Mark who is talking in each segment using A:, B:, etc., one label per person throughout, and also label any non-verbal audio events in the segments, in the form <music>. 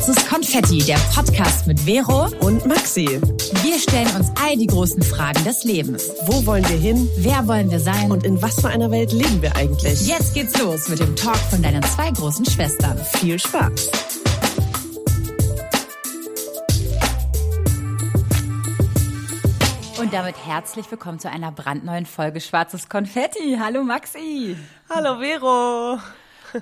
A: Schwarzes Konfetti, der Podcast mit Vero
B: und Maxi.
A: Wir stellen uns all die großen Fragen des Lebens.
B: Wo wollen wir hin?
A: Wer wollen wir sein?
B: Und in was für einer Welt leben wir eigentlich?
A: Jetzt geht's los mit dem Talk von deinen zwei großen Schwestern.
B: Viel Spaß!
A: Und damit herzlich willkommen zu einer brandneuen Folge Schwarzes Konfetti. Hallo Maxi.
B: Hallo Vero.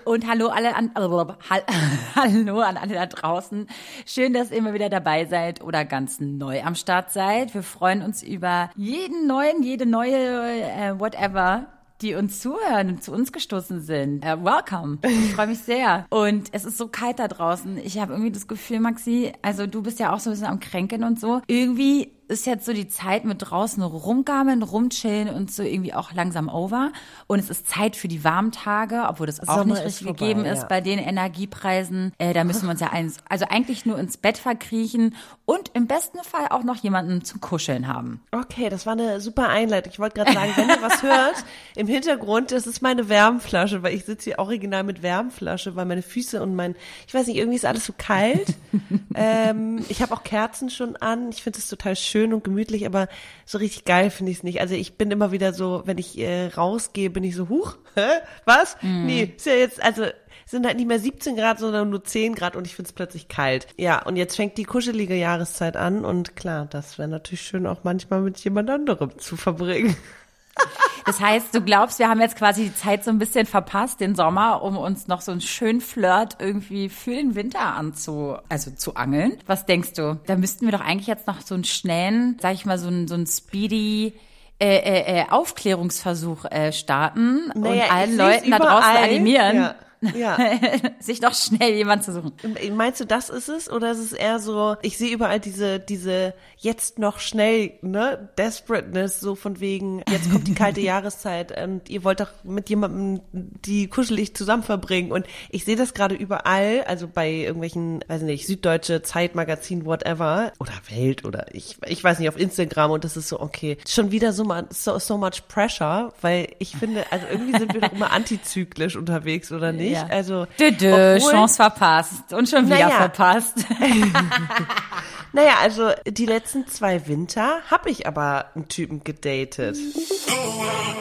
A: Und hallo alle an, <laughs> hallo an alle da draußen. Schön, dass ihr immer wieder dabei seid oder ganz neu am Start seid. Wir freuen uns über jeden neuen, jede neue, äh, whatever, die uns zuhören und zu uns gestoßen sind. Uh, welcome. Ich freue mich sehr. Und es ist so kalt da draußen. Ich habe irgendwie das Gefühl, Maxi, also du bist ja auch so ein bisschen am Kränken und so. Irgendwie ist jetzt so die Zeit mit draußen rumgammeln, rumchillen und so irgendwie auch langsam over. Und es ist Zeit für die warmen Tage, obwohl das auch Sommer nicht richtig vorbei, gegeben ist ja. bei den Energiepreisen. Äh, da müssen wir uns ja eins, also eigentlich nur ins Bett verkriechen und im besten Fall auch noch jemanden zum Kuscheln haben.
B: Okay, das war eine super Einleitung. Ich wollte gerade sagen, wenn ihr was <laughs> hört im Hintergrund, das ist meine Wärmflasche, weil ich sitze hier original mit Wärmflasche, weil meine Füße und mein, ich weiß nicht, irgendwie ist alles so kalt. <laughs> ähm, ich habe auch Kerzen schon an. Ich finde es total schön schön und gemütlich, aber so richtig geil finde ich es nicht. Also ich bin immer wieder so, wenn ich äh, rausgehe, bin ich so, huch, hä? Was? Mm. Nee, ist ja jetzt, also sind halt nicht mehr 17 Grad, sondern nur 10 Grad und ich finde es plötzlich kalt. Ja, und jetzt fängt die kuschelige Jahreszeit an und klar, das wäre natürlich schön auch manchmal mit jemand anderem zu verbringen.
A: Das heißt, du glaubst, wir haben jetzt quasi die Zeit so ein bisschen verpasst, den Sommer, um uns noch so einen schönen Flirt irgendwie für den Winter anzu, also zu angeln. Was denkst du? Da müssten wir doch eigentlich jetzt noch so einen schnellen, sag ich mal, so einen, so einen speedy äh, äh, äh Aufklärungsversuch äh, starten naja, und allen Leuten da draußen animieren. Ja ja. <laughs> sich noch schnell jemand zu suchen.
B: Meinst du, das ist es? Oder ist es eher so, ich sehe überall diese, diese jetzt noch schnell, ne, Desperateness, so von wegen, jetzt kommt die kalte <laughs> Jahreszeit und ihr wollt doch mit jemandem die kuschelig zusammen verbringen. Und ich sehe das gerade überall, also bei irgendwelchen, weiß nicht, Süddeutsche Zeitmagazin, whatever, oder Welt oder ich, ich weiß nicht, auf Instagram und das ist so, okay, schon wieder so, so, so much pressure, weil ich finde, also irgendwie sind wir doch immer <laughs> antizyklisch unterwegs, oder nicht? Nicht. Ja. Also
A: dö, dö, obwohl, Chance verpasst und schon wieder naja. verpasst. <laughs> <laughs>
B: naja, also die letzten zwei Winter habe ich aber einen Typen gedatet.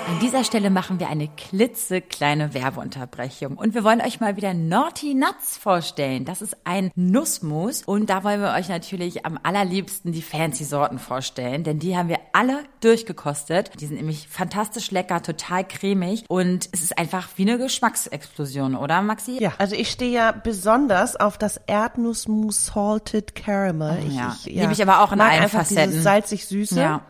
A: An dieser Stelle machen wir eine klitzekleine Werbeunterbrechung und wir wollen euch mal wieder Naughty Nuts vorstellen. Das ist ein Nussmus und da wollen wir euch natürlich am allerliebsten die fancy Sorten vorstellen, denn die haben wir alle durchgekostet. Die sind nämlich fantastisch lecker, total cremig und es ist einfach wie eine Geschmacksexplosion, oder Maxi?
B: Ja, also ich stehe ja besonders auf das Erdnussmus Salted Caramel.
A: Oh, ja. Ich, ja. Liebe ich aber auch in allen Facetten.
B: salzig-süße.
A: Ja.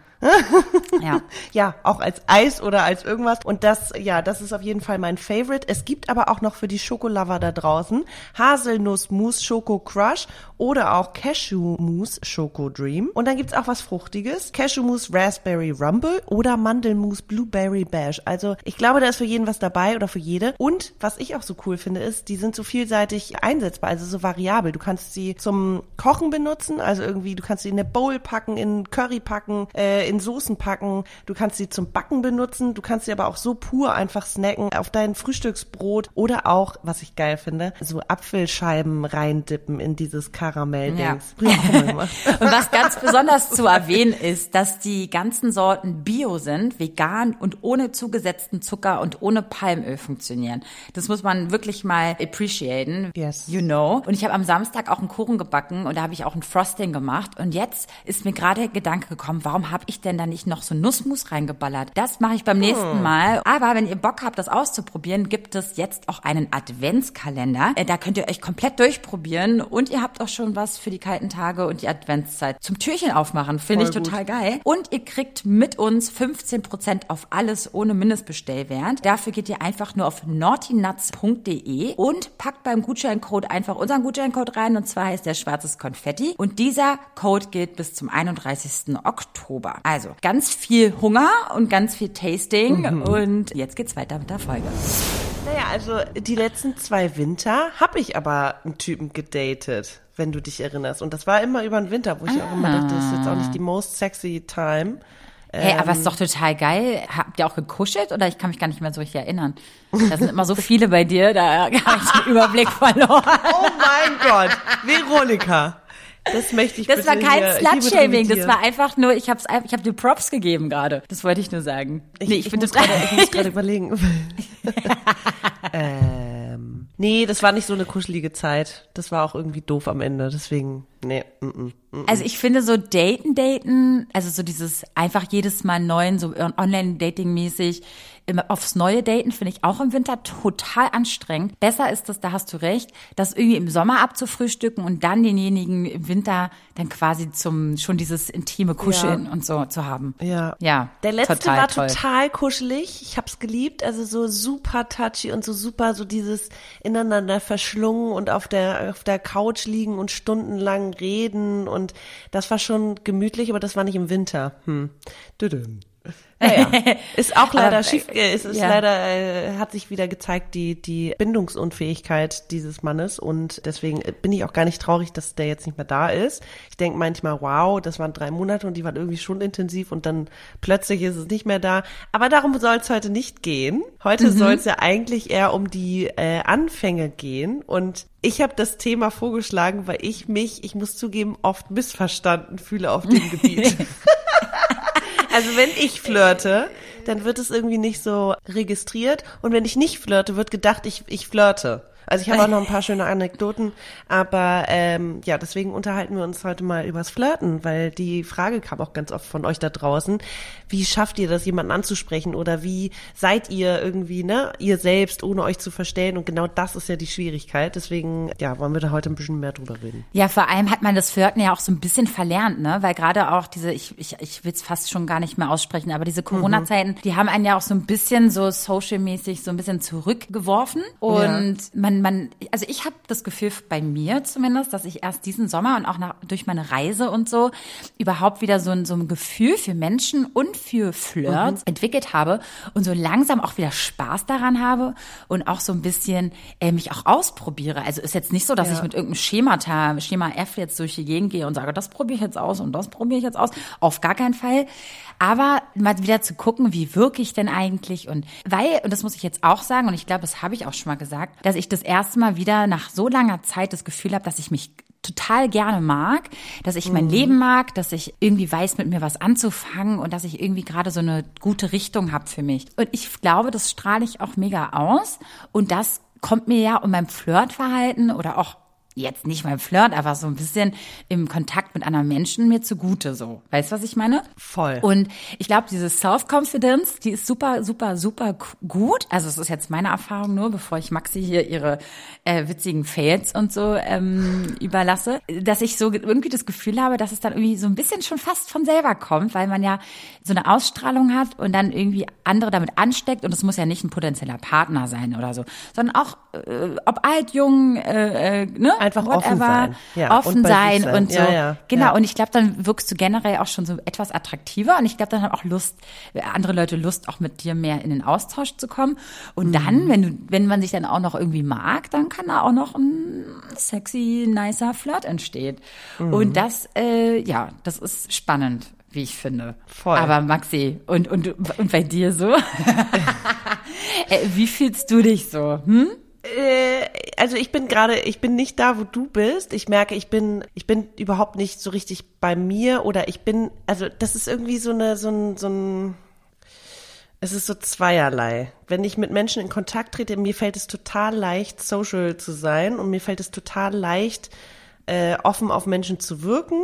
B: Ja. <laughs> ja, auch als Eis oder als irgendwas. Und das, ja, das ist auf jeden Fall mein Favorite. Es gibt aber auch noch für die Schokolover da draußen Haselnuss Mousse Schoko Crush oder auch Cashew Mousse Schoko Dream. Und dann gibt's auch was Fruchtiges. Cashew Mousse Raspberry Rumble oder Mandelmousse Blueberry Bash. Also ich glaube, da ist für jeden was dabei oder für jede. Und was ich auch so cool finde, ist, die sind so vielseitig einsetzbar, also so variabel. Du kannst sie zum Kochen benutzen, also irgendwie, du kannst sie in eine Bowl packen, in Curry packen, äh, in Soßen packen, du kannst sie zum Backen benutzen, du kannst sie aber auch so pur einfach snacken auf dein Frühstücksbrot oder auch, was ich geil finde, so Apfelscheiben reindippen in dieses Karamell-Dings.
A: Ja. <laughs> und was ganz besonders zu erwähnen ist, dass die ganzen Sorten bio sind, vegan und ohne zugesetzten Zucker und ohne Palmöl funktionieren. Das muss man wirklich mal appreciaten.
B: Yes.
A: You know. Und ich habe am Samstag auch einen Kuchen gebacken und da habe ich auch ein Frosting gemacht. Und jetzt ist mir gerade der Gedanke gekommen, warum habe ich ich denn da nicht noch so Nussmus reingeballert? Das mache ich beim nächsten hm. Mal. Aber wenn ihr Bock habt, das auszuprobieren, gibt es jetzt auch einen Adventskalender. Äh, da könnt ihr euch komplett durchprobieren und ihr habt auch schon was für die kalten Tage und die Adventszeit zum Türchen aufmachen. Finde ich total gut. geil. Und ihr kriegt mit uns 15% auf alles ohne Mindestbestellwert. Dafür geht ihr einfach nur auf naughtynuts.de und packt beim Gutscheincode einfach unseren Gutscheincode rein und zwar heißt der schwarzes Konfetti und dieser Code gilt bis zum 31. Oktober. Also ganz viel Hunger und ganz viel Tasting. Mhm. Und jetzt geht's weiter mit der Folge.
B: Naja, also die letzten zwei Winter habe ich aber einen Typen gedatet, wenn du dich erinnerst. Und das war immer über den Winter, wo ich ah. auch immer dachte, das ist jetzt auch nicht die most sexy time.
A: Hey, aber ist doch total geil. Habt ihr auch gekuschelt oder ich kann mich gar nicht mehr so richtig erinnern? Da sind immer so viele bei dir, da habe ich den <laughs> Überblick verloren.
B: Oh mein Gott, Veronika. Das möchte ich
A: Das war kein Slut-Shaming, das war einfach nur, ich hab's, ein- ich hab dir Props gegeben gerade. Das wollte ich nur sagen.
B: Ich,
A: nee,
B: ich,
A: bin
B: muss
A: total-
B: gerade, ich muss gerade <laughs> überlegen. <laughs> ähm, nee, das war nicht so eine kuschelige Zeit. Das war auch irgendwie doof am Ende. Deswegen, nee. Mm -mm, mm.
A: Also ich finde so daten, daten, also so dieses einfach jedes Mal neuen, so online-dating-mäßig, aufs neue Daten finde ich auch im Winter total anstrengend. Besser ist es, da hast du recht, das irgendwie im Sommer abzufrühstücken und dann denjenigen im Winter dann quasi zum, schon dieses intime Kuscheln und so zu haben.
B: Ja.
A: Ja.
B: Der letzte
A: total
B: war
A: toll.
B: total kuschelig. Ich hab's geliebt. Also so super touchy und so super so dieses ineinander verschlungen und auf der auf der Couch liegen und stundenlang reden und das war schon gemütlich, aber das war nicht im Winter. Hm. Düdüm. Naja, <laughs> ist auch leider
A: Aber,
B: schief, äh, es ist
A: ja.
B: leider, äh, hat sich wieder gezeigt, die, die Bindungsunfähigkeit dieses Mannes und deswegen äh, bin ich auch gar nicht traurig, dass der jetzt nicht mehr da ist. Ich denke manchmal, wow, das waren drei Monate und die waren irgendwie schon intensiv und dann plötzlich ist es nicht mehr da. Aber darum soll es heute nicht gehen. Heute soll es ja eigentlich eher um die äh, Anfänge gehen und ich habe das Thema vorgeschlagen, weil ich mich, ich muss zugeben, oft missverstanden fühle auf dem Gebiet. <laughs> Also wenn ich flirte, dann wird es irgendwie nicht so registriert und wenn ich nicht flirte, wird gedacht, ich, ich flirte. Also ich habe auch noch ein paar schöne Anekdoten, aber ähm, ja, deswegen unterhalten wir uns heute mal übers Flirten, weil die Frage kam auch ganz oft von euch da draußen, wie schafft ihr das, jemanden anzusprechen oder wie seid ihr irgendwie, ne, ihr selbst, ohne euch zu verstellen und genau das ist ja die Schwierigkeit, deswegen, ja, wollen wir da heute ein bisschen mehr drüber reden.
A: Ja, vor allem hat man das Flirten ja auch so ein bisschen verlernt, ne? Weil gerade auch diese, ich, ich, ich will es fast schon gar nicht mehr aussprechen, aber diese Corona-Zeiten, die haben einen ja auch so ein bisschen so social-mäßig so ein bisschen zurückgeworfen. Und man, man, also ich habe das Gefühl bei mir zumindest, dass ich erst diesen Sommer und auch nach, durch meine Reise und so überhaupt wieder so ein, so ein Gefühl für Menschen und für Flirts entwickelt habe und so langsam auch wieder Spaß daran habe und auch so ein bisschen äh, mich auch ausprobiere. Also ist jetzt nicht so, dass
B: Ja.
A: ich mit irgendeinem Schemata, Schema F jetzt durch die Gegend gehe und sage, das probiere ich jetzt aus und das probiere ich jetzt aus. Auf gar keinen Fall. Aber mal wieder zu gucken, wie wirke ich denn eigentlich und weil, und das muss ich jetzt auch sagen, und ich glaube, das habe ich auch schon mal gesagt, dass ich das erste Mal wieder nach so langer Zeit das Gefühl habe, dass ich mich total gerne mag, dass ich mein Leben mag, dass ich irgendwie weiß, mit mir was anzufangen und dass ich irgendwie gerade so eine gute Richtung habe für mich. Und ich glaube, das strahle ich auch mega aus und das kommt mir ja um mein Flirtverhalten oder auch jetzt nicht beim Flirt, aber so ein bisschen im Kontakt mit anderen Menschen mir zugute so. Weißt du, was ich meine?
B: Voll.
A: Und ich glaube, diese Self-Confidence, die ist super, super, super gut. Also es ist jetzt meine Erfahrung nur, bevor ich Maxi hier ihre äh, witzigen Fails und so ähm, <laughs> überlasse, dass ich so irgendwie das Gefühl habe, dass es dann irgendwie so ein bisschen schon fast von selber kommt, weil man ja so eine Ausstrahlung hat und dann irgendwie andere damit ansteckt und es muss ja nicht ein potenzieller Partner sein oder so, sondern auch äh, ob alt, jung, äh, äh, ne?
B: Einfach offen sein. Ja,
A: offen
B: und
A: sein und so.
B: Ja, ja,
A: genau.
B: ja.
A: Und ich glaube, dann wirkst du generell auch schon so etwas attraktiver und ich glaube, dann haben auch Lust, andere Leute Lust, auch mit dir mehr in den Austausch zu kommen. Und
B: Mhm.
A: dann, wenn du, wenn man sich dann auch noch irgendwie mag, dann kann da auch noch ein sexy, nicer Flirt entstehen.
B: Mhm.
A: Und das, äh, ja, das ist spannend, wie ich finde.
B: Voll.
A: Aber Maxi, und, und, und bei dir so? <laughs> Äh, wie fühlst du dich so? Hm?
B: Äh, also ich bin gerade, ich bin nicht da, wo du bist. Ich merke, ich bin, ich bin überhaupt nicht so richtig bei mir oder ich bin, also das ist irgendwie so eine, so ein, so ein, es ist so zweierlei. Wenn ich mit Menschen in Kontakt trete, mir fällt es total leicht, social zu sein und mir fällt es total leicht, äh, offen auf Menschen zu wirken.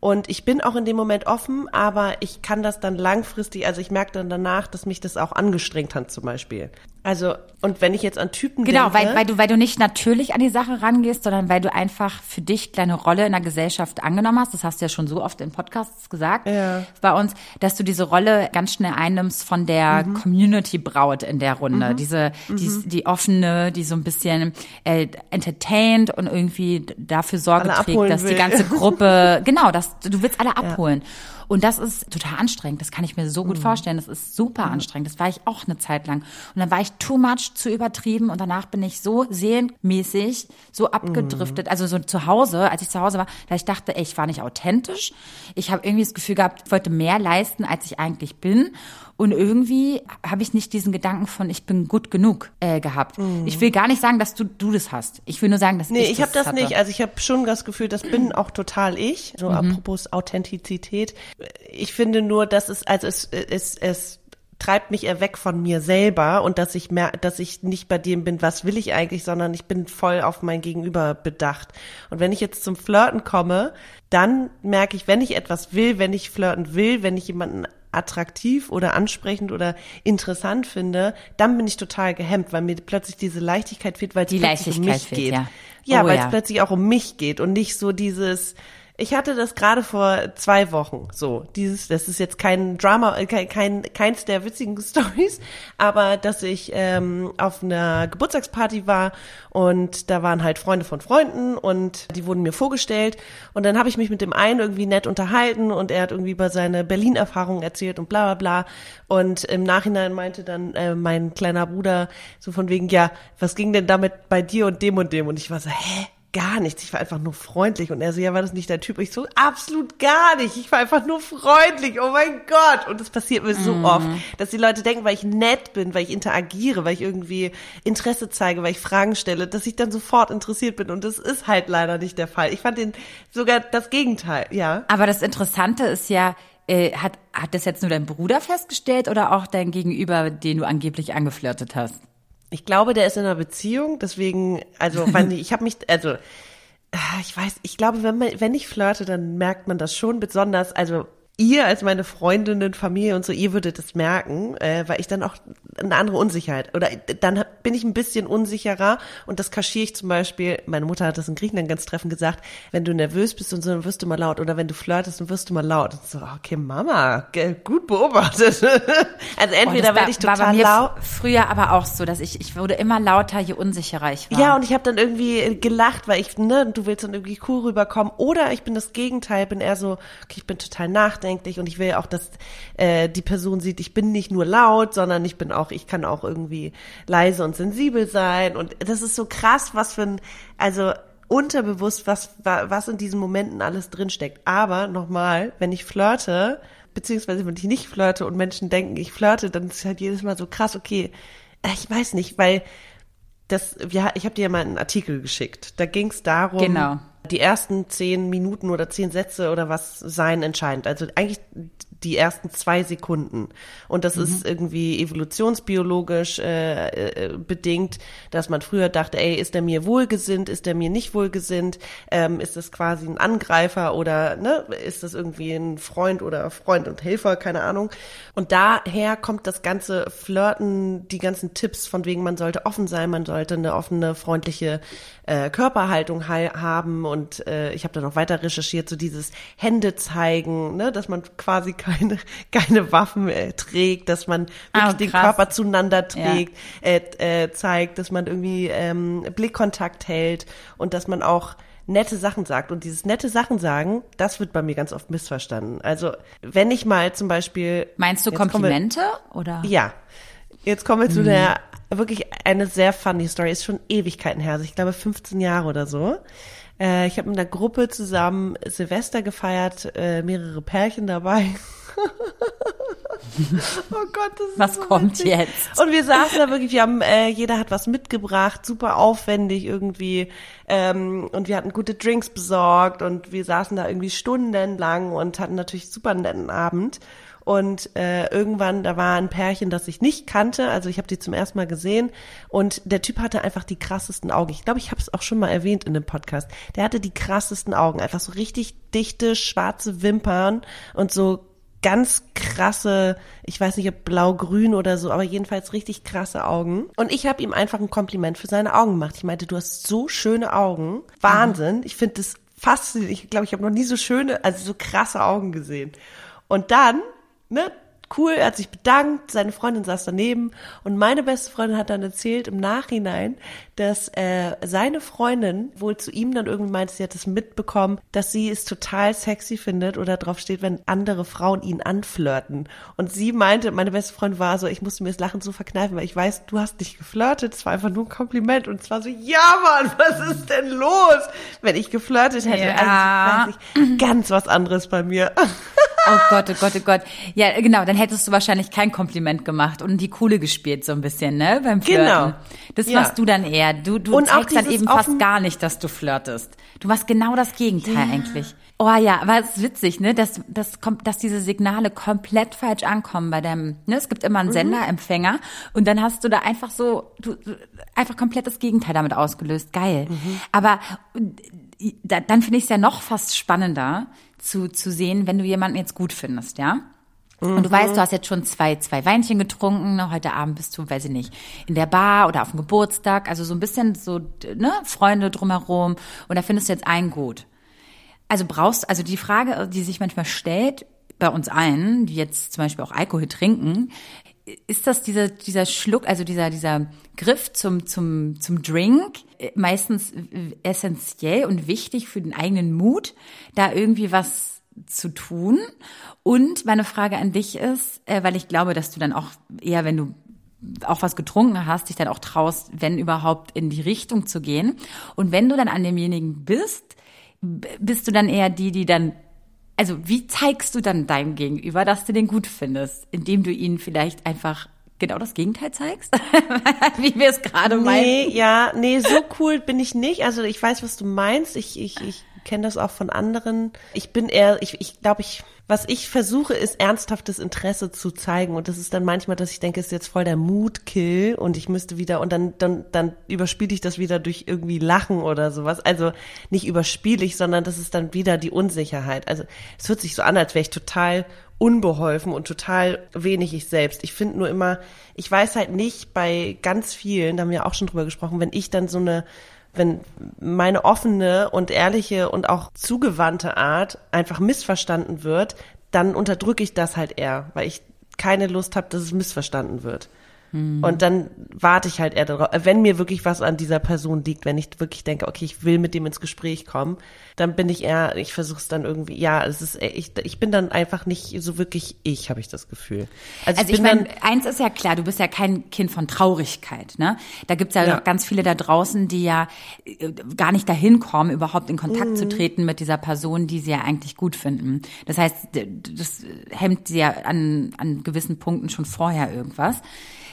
B: Und ich bin auch in dem Moment offen, aber ich kann das dann langfristig, also ich merke dann danach, dass mich das auch angestrengt hat zum Beispiel. Also, und wenn ich jetzt an Typen
A: Genau,
B: denke.
A: weil, weil du, weil du nicht natürlich an die Sache rangehst, sondern weil du einfach für dich deine Rolle in der Gesellschaft angenommen hast. Das hast du ja schon so oft in Podcasts gesagt
B: Ja.
A: bei uns, dass du diese Rolle ganz schnell einnimmst von der
B: Mhm.
A: Community Braut in der Runde. Diese, die, die offene, die so ein bisschen äh, entertained und irgendwie dafür Sorge
B: Alle
A: trägt, dass die
B: will.
A: ganze Gruppe, <laughs> genau, dass du willst alle abholen. Und das ist total anstrengend. Das kann ich mir so gut mhm. vorstellen. Das ist super anstrengend. Das war ich auch eine Zeit lang. Und dann war ich too much, zu übertrieben. Und danach bin ich so seelenmäßig, so abgedriftet. Mhm. Also so zu Hause, als ich zu Hause war, da ich dachte, ey, ich war nicht authentisch. Ich habe irgendwie das Gefühl gehabt, ich wollte mehr leisten, als ich eigentlich bin. Und irgendwie habe ich nicht diesen Gedanken von, ich bin gut genug äh, gehabt. Mhm. Ich will gar nicht sagen, dass du, du das hast. Ich will nur sagen, dass
B: nee,
A: ich,
B: ich habe das hatte. nicht. Also ich habe schon das Gefühl, das bin auch total ich. So mhm. apropos Authentizität. Ich finde nur, dass es, also es, es, es treibt mich eher weg von mir selber und dass ich mer dass ich nicht bei dem bin, was will ich eigentlich, sondern ich bin voll auf mein Gegenüber bedacht. Und wenn ich jetzt zum Flirten komme, dann merke ich, wenn ich etwas will, wenn ich flirten will, wenn ich jemanden attraktiv oder ansprechend oder interessant finde, dann bin ich total gehemmt, weil mir plötzlich diese Leichtigkeit fehlt, weil es plötzlich um mich fehlt, geht. Ja, ja oh, weil es ja. plötzlich auch um mich geht und nicht so dieses ich hatte das gerade vor zwei Wochen. So, dieses, das ist jetzt kein Drama, äh, kein, kein keins der witzigen <laughs> Stories, aber dass ich ähm, auf einer Geburtstagsparty war und da waren halt Freunde von Freunden und die wurden mir vorgestellt und dann habe ich mich mit dem einen irgendwie nett unterhalten und er hat irgendwie über seine Berlin-Erfahrungen erzählt und bla bla bla und im Nachhinein meinte dann äh, mein kleiner Bruder so von wegen, ja, was ging denn damit bei dir und dem und dem und ich war so, hä? Gar nichts. Ich war einfach nur freundlich. Und er so, ja, war das nicht der Typ? Ich so, absolut gar nicht. Ich war einfach nur freundlich. Oh mein Gott. Und das passiert mir so mm. oft, dass die Leute denken, weil ich nett bin, weil ich interagiere, weil ich irgendwie Interesse zeige, weil ich Fragen stelle, dass ich dann sofort interessiert bin. Und das ist halt leider nicht der Fall. Ich fand den sogar das Gegenteil, ja.
A: Aber das Interessante ist ja, äh, hat, hat das jetzt nur dein Bruder festgestellt oder auch dein Gegenüber, den du angeblich angeflirtet hast?
B: Ich glaube, der ist in einer Beziehung, deswegen, also, <laughs> ich, ich habe mich, also, ah, ich weiß, ich glaube, wenn man, wenn ich flirte, dann merkt man das schon besonders, also ihr als meine Freundinnen, Familie und so, ihr würdet es merken, äh, weil ich dann auch eine andere Unsicherheit oder dann bin ich ein bisschen unsicherer und das kaschiere ich zum Beispiel. Meine Mutter hat das in Griechenland ganz treffend gesagt: Wenn du nervös bist und so, dann wirst du mal laut oder wenn du flirtest, dann wirst du mal laut. Und so, okay, Mama, gut beobachtet. <laughs> also entweder oh, werde ich total war bei mir laut.
A: Früher aber auch so, dass ich ich wurde immer lauter, je unsicherer ich war.
B: Ja, und ich habe dann irgendwie gelacht, weil ich ne, du willst dann irgendwie cool rüberkommen oder ich bin das Gegenteil, bin eher so, okay, ich bin total nachdenklich nachdenklich und ich will auch, dass äh, die Person sieht, ich bin nicht nur laut, sondern ich bin auch, ich kann auch irgendwie leise und sensibel sein und das ist so krass, was für ein, also unterbewusst, was, was in diesen Momenten alles drinsteckt. Aber nochmal, wenn ich flirte, beziehungsweise wenn ich nicht flirte und Menschen denken, ich flirte, dann ist halt jedes Mal so krass, okay, äh, ich weiß nicht, weil das, ja, ich habe dir ja mal einen Artikel geschickt. Da ging es darum,
A: genau
B: die ersten zehn Minuten oder zehn Sätze oder was seien entscheidend. Also eigentlich die ersten zwei Sekunden. Und das mhm. ist irgendwie evolutionsbiologisch äh, äh, bedingt, dass man früher dachte, ey, ist der mir wohlgesinnt, ist der mir nicht wohlgesinnt, ähm, ist das quasi ein Angreifer oder ne, ist das irgendwie ein Freund oder Freund und Helfer, keine Ahnung. Und daher kommt das ganze Flirten, die ganzen Tipps von wegen, man sollte offen sein, man sollte eine offene, freundliche äh, Körperhaltung haben und äh, ich habe dann noch weiter recherchiert, so dieses Hände zeigen, ne, dass man quasi keine, keine Waffen äh, trägt, dass man wirklich ah, den Körper zueinander trägt, ja. äh, äh, zeigt, dass man irgendwie ähm, Blickkontakt hält und dass man auch nette Sachen sagt. Und dieses nette Sachen sagen, das wird bei mir ganz oft missverstanden. Also wenn ich mal zum Beispiel.
A: Meinst du Komplimente wir, oder?
B: Ja. Jetzt kommen wir zu mhm. der wirklich eine sehr funny Story. Ist schon Ewigkeiten her, also ich glaube 15 Jahre oder so. Äh, ich habe mit einer Gruppe zusammen Silvester gefeiert, äh, mehrere Pärchen dabei. <laughs> <laughs>
A: oh Gott, das ist Was so kommt witzig. jetzt?
B: Und wir saßen da wirklich, wir haben, äh, jeder hat was mitgebracht, super aufwendig irgendwie. Ähm, und wir hatten gute Drinks besorgt und wir saßen da irgendwie stundenlang und hatten natürlich super netten Abend. Und äh, irgendwann, da war ein Pärchen, das ich nicht kannte. Also ich habe die zum ersten Mal gesehen. Und der Typ hatte einfach die krassesten Augen. Ich glaube, ich habe es auch schon mal erwähnt in dem Podcast. Der hatte die krassesten Augen. Einfach so richtig dichte, schwarze Wimpern und so ganz krasse, ich weiß nicht, ob blau-grün oder so, aber jedenfalls richtig krasse Augen. Und ich habe ihm einfach ein Kompliment für seine Augen gemacht. Ich meinte, du hast so schöne Augen. Wahnsinn. Mhm. Ich finde das faszinierend. Ich glaube, ich habe noch nie so schöne, also so krasse Augen gesehen. Und dann ne, cool, er hat sich bedankt, seine Freundin saß daneben und meine beste Freundin hat dann erzählt im Nachhinein, dass äh, seine Freundin wohl zu ihm dann irgendwie meinte, sie hat es mitbekommen, dass sie es total sexy findet oder drauf steht, wenn andere Frauen ihn anflirten. Und sie meinte, meine beste Freundin war so, ich musste mir das Lachen so verkneifen, weil ich weiß, du hast nicht geflirtet, es war einfach nur ein Kompliment und es war so, ja Mann, <laughs> was ist denn los? Wenn ich geflirtet hätte, ja. also, ganz was anderes bei mir. <laughs>
A: Oh Gott, oh Gott, oh Gott. Ja, genau, dann hättest du wahrscheinlich kein Kompliment gemacht und die Coole gespielt so ein bisschen, ne, beim Flirten. Genau. Das ja. machst du dann eher. Du, du und zeigst dann eben fast gar nicht, dass du flirtest. Du machst genau das Gegenteil ja. eigentlich. Oh ja, aber es ist witzig, ne, dass, dass, kommt, dass diese Signale komplett falsch ankommen bei deinem, ne, es gibt immer einen mhm. Sender, Empfänger und dann hast du da einfach so, du, einfach komplett das Gegenteil damit ausgelöst. Geil. Mhm. Aber da, dann finde ich es ja noch fast spannender, zu, zu sehen, wenn du jemanden jetzt gut findest, ja? Und du mhm. weißt, du hast jetzt schon zwei, zwei Weinchen getrunken. Ne? Heute Abend bist du, weiß ich nicht, in der Bar oder auf dem Geburtstag. Also so ein bisschen so, ne, Freunde drumherum. Und da findest du jetzt einen gut. Also brauchst, also die Frage, die sich manchmal stellt, bei uns allen, die jetzt zum Beispiel auch Alkohol trinken, ist das dieser, dieser Schluck, also dieser, dieser Griff zum, zum, zum Drink meistens essentiell und wichtig für den eigenen Mut, da irgendwie was zu tun? Und meine Frage an dich ist, äh, weil ich glaube, dass du dann auch eher, wenn du auch was getrunken hast, dich dann auch traust, wenn überhaupt in die Richtung zu gehen. Und wenn du dann an demjenigen bist, bist du dann eher die, die dann also wie zeigst du dann deinem Gegenüber, dass du den gut findest, indem du ihn vielleicht einfach genau das Gegenteil zeigst, <laughs> wie wir es gerade
B: nee,
A: meinen?
B: Nee, ja, nee, so cool bin ich nicht. Also ich weiß, was du meinst. Ich, ich, ich kenne das auch von anderen. Ich bin eher, ich, ich glaube, ich, was ich versuche, ist ernsthaftes Interesse zu zeigen. Und das ist dann manchmal, dass ich denke, es ist jetzt voll der Mutkill und ich müsste wieder, und dann, dann, dann überspiele ich das wieder durch irgendwie Lachen oder sowas. Also nicht überspiele ich, sondern das ist dann wieder die Unsicherheit. Also es hört sich so an, als wäre ich total unbeholfen und total wenig ich selbst. Ich finde nur immer, ich weiß halt nicht bei ganz vielen, da haben wir auch schon drüber gesprochen, wenn ich dann so eine wenn meine offene und ehrliche und auch zugewandte Art einfach missverstanden wird, dann unterdrücke ich das halt eher, weil ich keine Lust habe, dass es missverstanden wird. Hm. Und dann warte ich halt eher darauf, wenn mir wirklich was an dieser Person liegt, wenn ich wirklich denke, okay, ich will mit dem ins Gespräch kommen, dann bin ich eher, ich versuche es dann irgendwie, ja, es ist, ich, ich bin dann einfach nicht so wirklich ich, habe ich das Gefühl.
A: Also, also ich, ich meine, eins ist ja klar, du bist ja kein Kind von Traurigkeit, ne? Da gibt's ja, ja. ganz viele da draußen, die ja äh, gar nicht dahin kommen, überhaupt in Kontakt mhm. zu treten mit dieser Person, die sie ja eigentlich gut finden. Das heißt, das hemmt sie ja an, an gewissen Punkten schon vorher irgendwas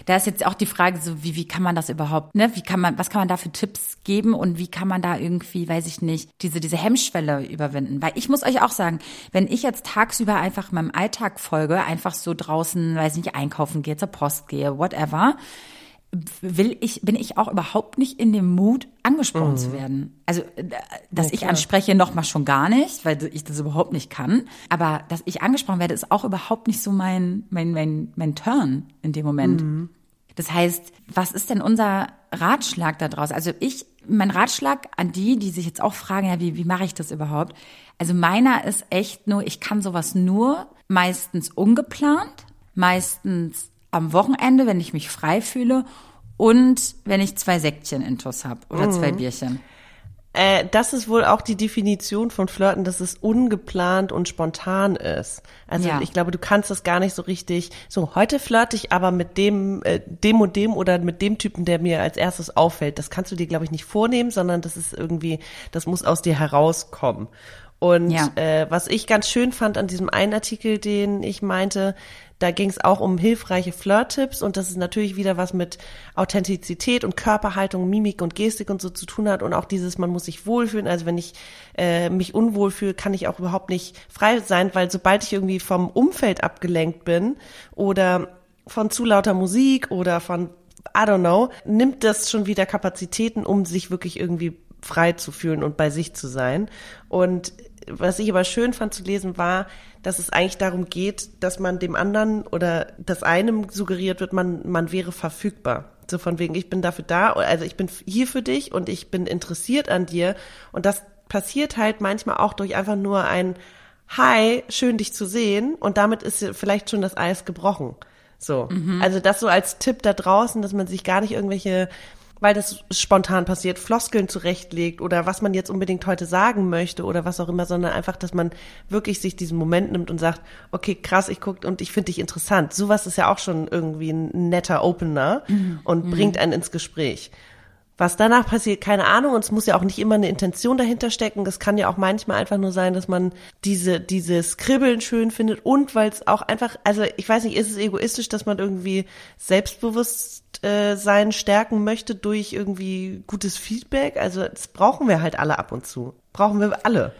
A: da ist jetzt auch die Frage so, wie, wie kann man das überhaupt, ne? Wie kann man, was kann man da für Tipps geben und wie kann man da irgendwie, weiß ich nicht, diese, diese Hemmschwelle überwinden? Weil ich muss euch auch sagen, wenn ich jetzt tagsüber einfach meinem Alltag folge, einfach so draußen, weiß ich nicht, einkaufen gehe, zur Post gehe, whatever, will ich, bin ich auch überhaupt nicht in dem Mut, angesprochen mhm. zu werden. Also, äh, dass ja, ich anspreche, noch mal schon gar nicht, weil ich das überhaupt nicht kann. Aber dass ich angesprochen werde, ist auch überhaupt nicht so mein, mein, mein, mein Turn in dem Moment. Mhm. Das heißt, was ist denn unser Ratschlag da draus? Also ich, mein Ratschlag an die, die sich jetzt auch fragen, ja, wie, wie mache ich das überhaupt? Also meiner ist echt nur, ich kann sowas nur meistens ungeplant, meistens am Wochenende, wenn ich mich frei fühle und wenn ich zwei Säckchen intus habe oder mhm. zwei Bierchen.
B: Äh, das ist wohl auch die Definition von Flirten, dass es ungeplant und spontan ist. Also ja. ich glaube, du kannst das gar nicht so richtig. So, heute flirte ich aber mit dem, äh, dem und dem oder mit dem Typen, der mir als erstes auffällt. Das kannst du dir, glaube ich, nicht vornehmen, sondern das ist irgendwie, das muss aus dir herauskommen. Und ja. äh, was ich ganz schön fand an diesem einen Artikel, den ich meinte, da ging es auch um hilfreiche Flirt-Tipps und das ist natürlich wieder was mit Authentizität und Körperhaltung, Mimik und Gestik und so zu tun hat und auch dieses, man muss sich wohlfühlen. Also wenn ich äh, mich unwohl fühle, kann ich auch überhaupt nicht frei sein, weil sobald ich irgendwie vom Umfeld abgelenkt bin oder von zu lauter Musik oder von I don't know, nimmt das schon wieder Kapazitäten, um sich wirklich irgendwie frei zu fühlen und bei sich zu sein. Und was ich aber schön fand zu lesen, war, dass es eigentlich darum geht, dass man dem anderen oder das einem suggeriert wird, man, man wäre verfügbar. So von wegen, ich bin dafür da, also ich bin hier für dich und ich bin interessiert an dir. Und das passiert halt manchmal auch durch einfach nur ein hi, schön dich zu sehen und damit ist vielleicht schon das Eis gebrochen. So. Mhm. Also das so als Tipp da draußen, dass man sich gar nicht irgendwelche weil das spontan passiert, Floskeln zurechtlegt oder was man jetzt unbedingt heute sagen möchte oder was auch immer, sondern einfach, dass man wirklich sich diesen Moment nimmt und sagt, okay, krass, ich guck und ich finde dich interessant. Sowas ist ja auch schon irgendwie ein netter Opener mhm. und mhm. bringt einen ins Gespräch. Was danach passiert, keine Ahnung. Und es muss ja auch nicht immer eine Intention dahinter stecken. Das kann ja auch manchmal einfach nur sein, dass man diese, dieses Kribbeln schön findet und weil es auch einfach, also ich weiß nicht, ist es egoistisch, dass man irgendwie Selbstbewusstsein stärken möchte durch irgendwie gutes Feedback? Also das brauchen wir halt alle ab und zu. Brauchen wir alle.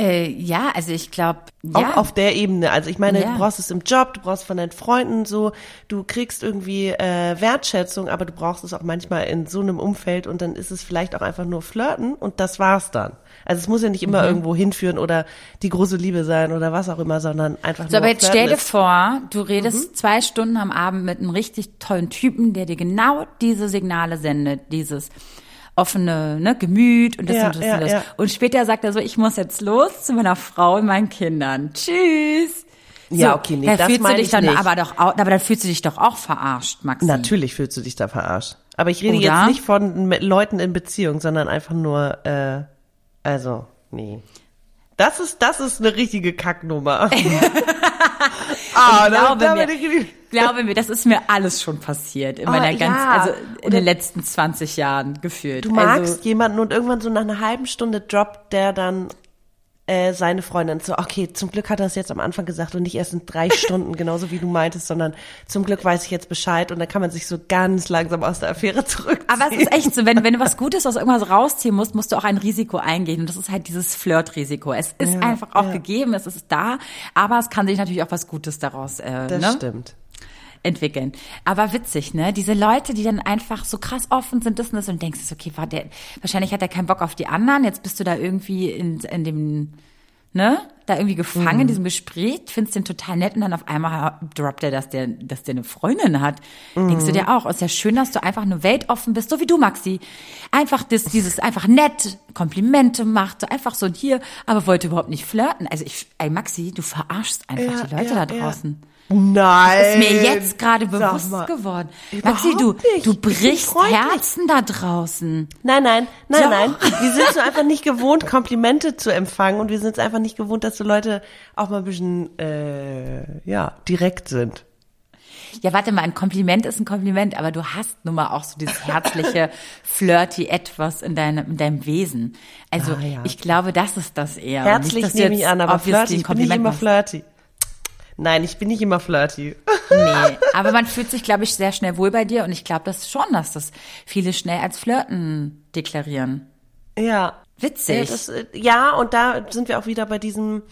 A: Äh, ja, also ich glaube,
B: ja. Auch auf der Ebene. Also ich meine, ja. du brauchst es im Job, du brauchst von deinen Freunden so, du kriegst irgendwie äh, Wertschätzung, aber du brauchst es auch manchmal in so einem Umfeld und dann ist es vielleicht auch einfach nur Flirten und das war's dann. Also es muss ja nicht immer mhm. irgendwo hinführen oder die große Liebe sein oder was auch immer, sondern einfach so, nur. So,
A: aber jetzt stell dir vor, du redest mhm. zwei Stunden am Abend mit einem richtig tollen Typen, der dir genau diese Signale sendet, dieses offene ne, Gemüt und das ja, und das ja, und das. Ja. Und später sagt er so, ich muss jetzt los zu meiner Frau und meinen Kindern. Tschüss.
B: So, ja, okay, nee, das fühlst
A: du dich dann nicht. aber doch auch, aber dann fühlst du dich doch auch verarscht, Maxi.
B: Natürlich fühlst du dich da verarscht. Aber ich rede Oder? jetzt nicht von mit Leuten in Beziehung, sondern einfach nur, äh, also, nee. Das ist, das ist eine richtige Kacknummer. <laughs>
A: ah, ich glaube, da, da mir, glaube mir, das ist mir alles schon passiert in oh, meiner ganz, ja. also in Oder den letzten 20 Jahren gefühlt.
B: Du magst also, jemanden und irgendwann so nach einer halben Stunde droppt der dann äh, seine Freundin so, okay, zum Glück hat er es jetzt am Anfang gesagt und nicht erst in drei <laughs> Stunden, genauso wie du meintest, sondern zum Glück weiß ich jetzt Bescheid und dann kann man sich so ganz langsam aus der Affäre zurückziehen.
A: Aber es ist echt so, wenn, wenn du was Gutes aus irgendwas rausziehen musst, musst du auch ein Risiko eingehen und das ist halt dieses Flirt-Risiko. Es ist ja, einfach auch ja. gegeben, es ist da, aber es kann sich natürlich auch was Gutes daraus äh,
B: Das
A: ne?
B: stimmt
A: entwickeln. Aber witzig, ne? Diese Leute, die dann einfach so krass offen sind, das und das und denkst, okay, war der, wahrscheinlich hat er keinen Bock auf die anderen, jetzt bist du da irgendwie in, in dem ne, da irgendwie gefangen mhm. in diesem Gespräch, findest den total nett und dann auf einmal droppt er, dass der, dass der eine Freundin hat. Mhm. Denkst du dir auch, ist ja schön, dass du einfach nur weltoffen bist, so wie du, Maxi. Einfach das, dieses einfach nett, Komplimente macht, einfach so und hier, aber wollte überhaupt nicht flirten. Also ich, ey Maxi, du verarschst einfach ja, die Leute ja, da draußen. Ja.
B: Nein.
A: Das ist mir jetzt gerade bewusst geworden. Maxi, du, du brichst Herzen da draußen.
B: Nein, nein, nein, Doch. nein. Wir sind so <laughs> einfach nicht gewohnt, Komplimente zu empfangen und wir sind es einfach nicht gewohnt, dass so Leute auch mal ein bisschen, äh, ja, direkt sind.
A: Ja, warte mal, ein Kompliment ist ein Kompliment, aber du hast nun mal auch so dieses herzliche, <laughs> flirty etwas in deinem, in deinem Wesen. Also, ah, ja. ich glaube, das ist das eher.
B: Herzlich nicht, nehme ich an, aber flirty, ich bin nicht immer flirty. Nein, ich bin nicht immer flirty.
A: Nee, aber man fühlt sich, glaube ich, sehr schnell wohl bei dir und ich glaube das schon, dass das viele schnell als Flirten deklarieren.
B: Ja.
A: Witzig.
B: Ja, das, äh, ja, und da sind wir auch wieder bei diesem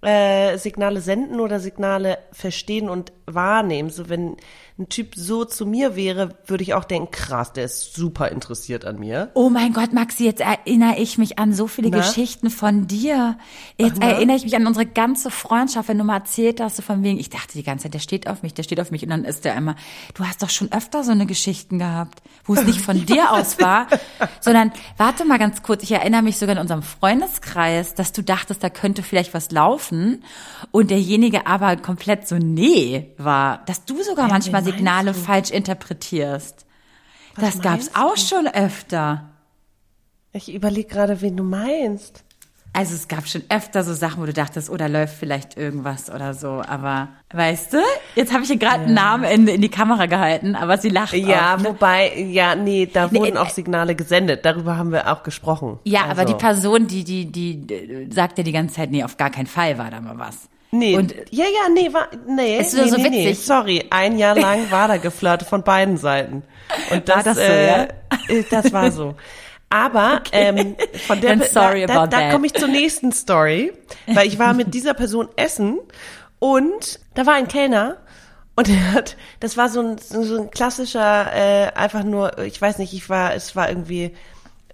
B: äh, Signale senden oder Signale verstehen und wahrnehmen. So wenn ein Typ so zu mir wäre, würde ich auch denken, krass, der ist super interessiert an mir.
A: Oh mein Gott, Maxi, jetzt erinnere ich mich an so viele Na? Geschichten von dir. Jetzt Ach, erinnere ich mich an unsere ganze Freundschaft, wenn du mal erzählt hast, so von wegen, ich dachte die ganze Zeit, der steht auf mich, der steht auf mich. Und dann ist der immer, du hast doch schon öfter so eine Geschichten gehabt, wo es nicht <laughs> von dir aus war, sondern, warte mal ganz kurz, ich erinnere mich sogar in unserem Freundeskreis, dass du dachtest, da könnte vielleicht was laufen und derjenige aber komplett so, nee, war, dass du sogar ja, manchmal Signale falsch interpretierst. Was das gab's auch schon öfter.
B: Ich überlege gerade, wen du meinst.
A: Also es gab schon öfter so Sachen, wo du dachtest, oh, da läuft vielleicht irgendwas oder so. Aber weißt du, jetzt habe ich hier gerade ja. einen Namen in, in, die Kamera gehalten, aber sie lacht.
B: Ja,
A: auch, ne?
B: wobei, ja, nee, da nee, wurden auch Signale gesendet. Darüber haben wir auch gesprochen.
A: Ja, also. aber die Person, die, die, die sagt ja die ganze Zeit, nee, auf gar keinen Fall war da mal was.
B: Nee, und ja, ja, nee, war, nee, ist nee, so nee, witzig. nee, sorry, ein Jahr lang war da geflirtet von beiden Seiten. Und das, war das, so, äh, ja? Äh, das war so. Aber <laughs> okay. ähm, von der sorry da, da, da komme ich zur nächsten Story, weil ich war mit dieser Person essen und da war ein Kellner und er hat, das war so ein, so ein klassischer, äh, einfach nur, ich weiß nicht, ich war, es war irgendwie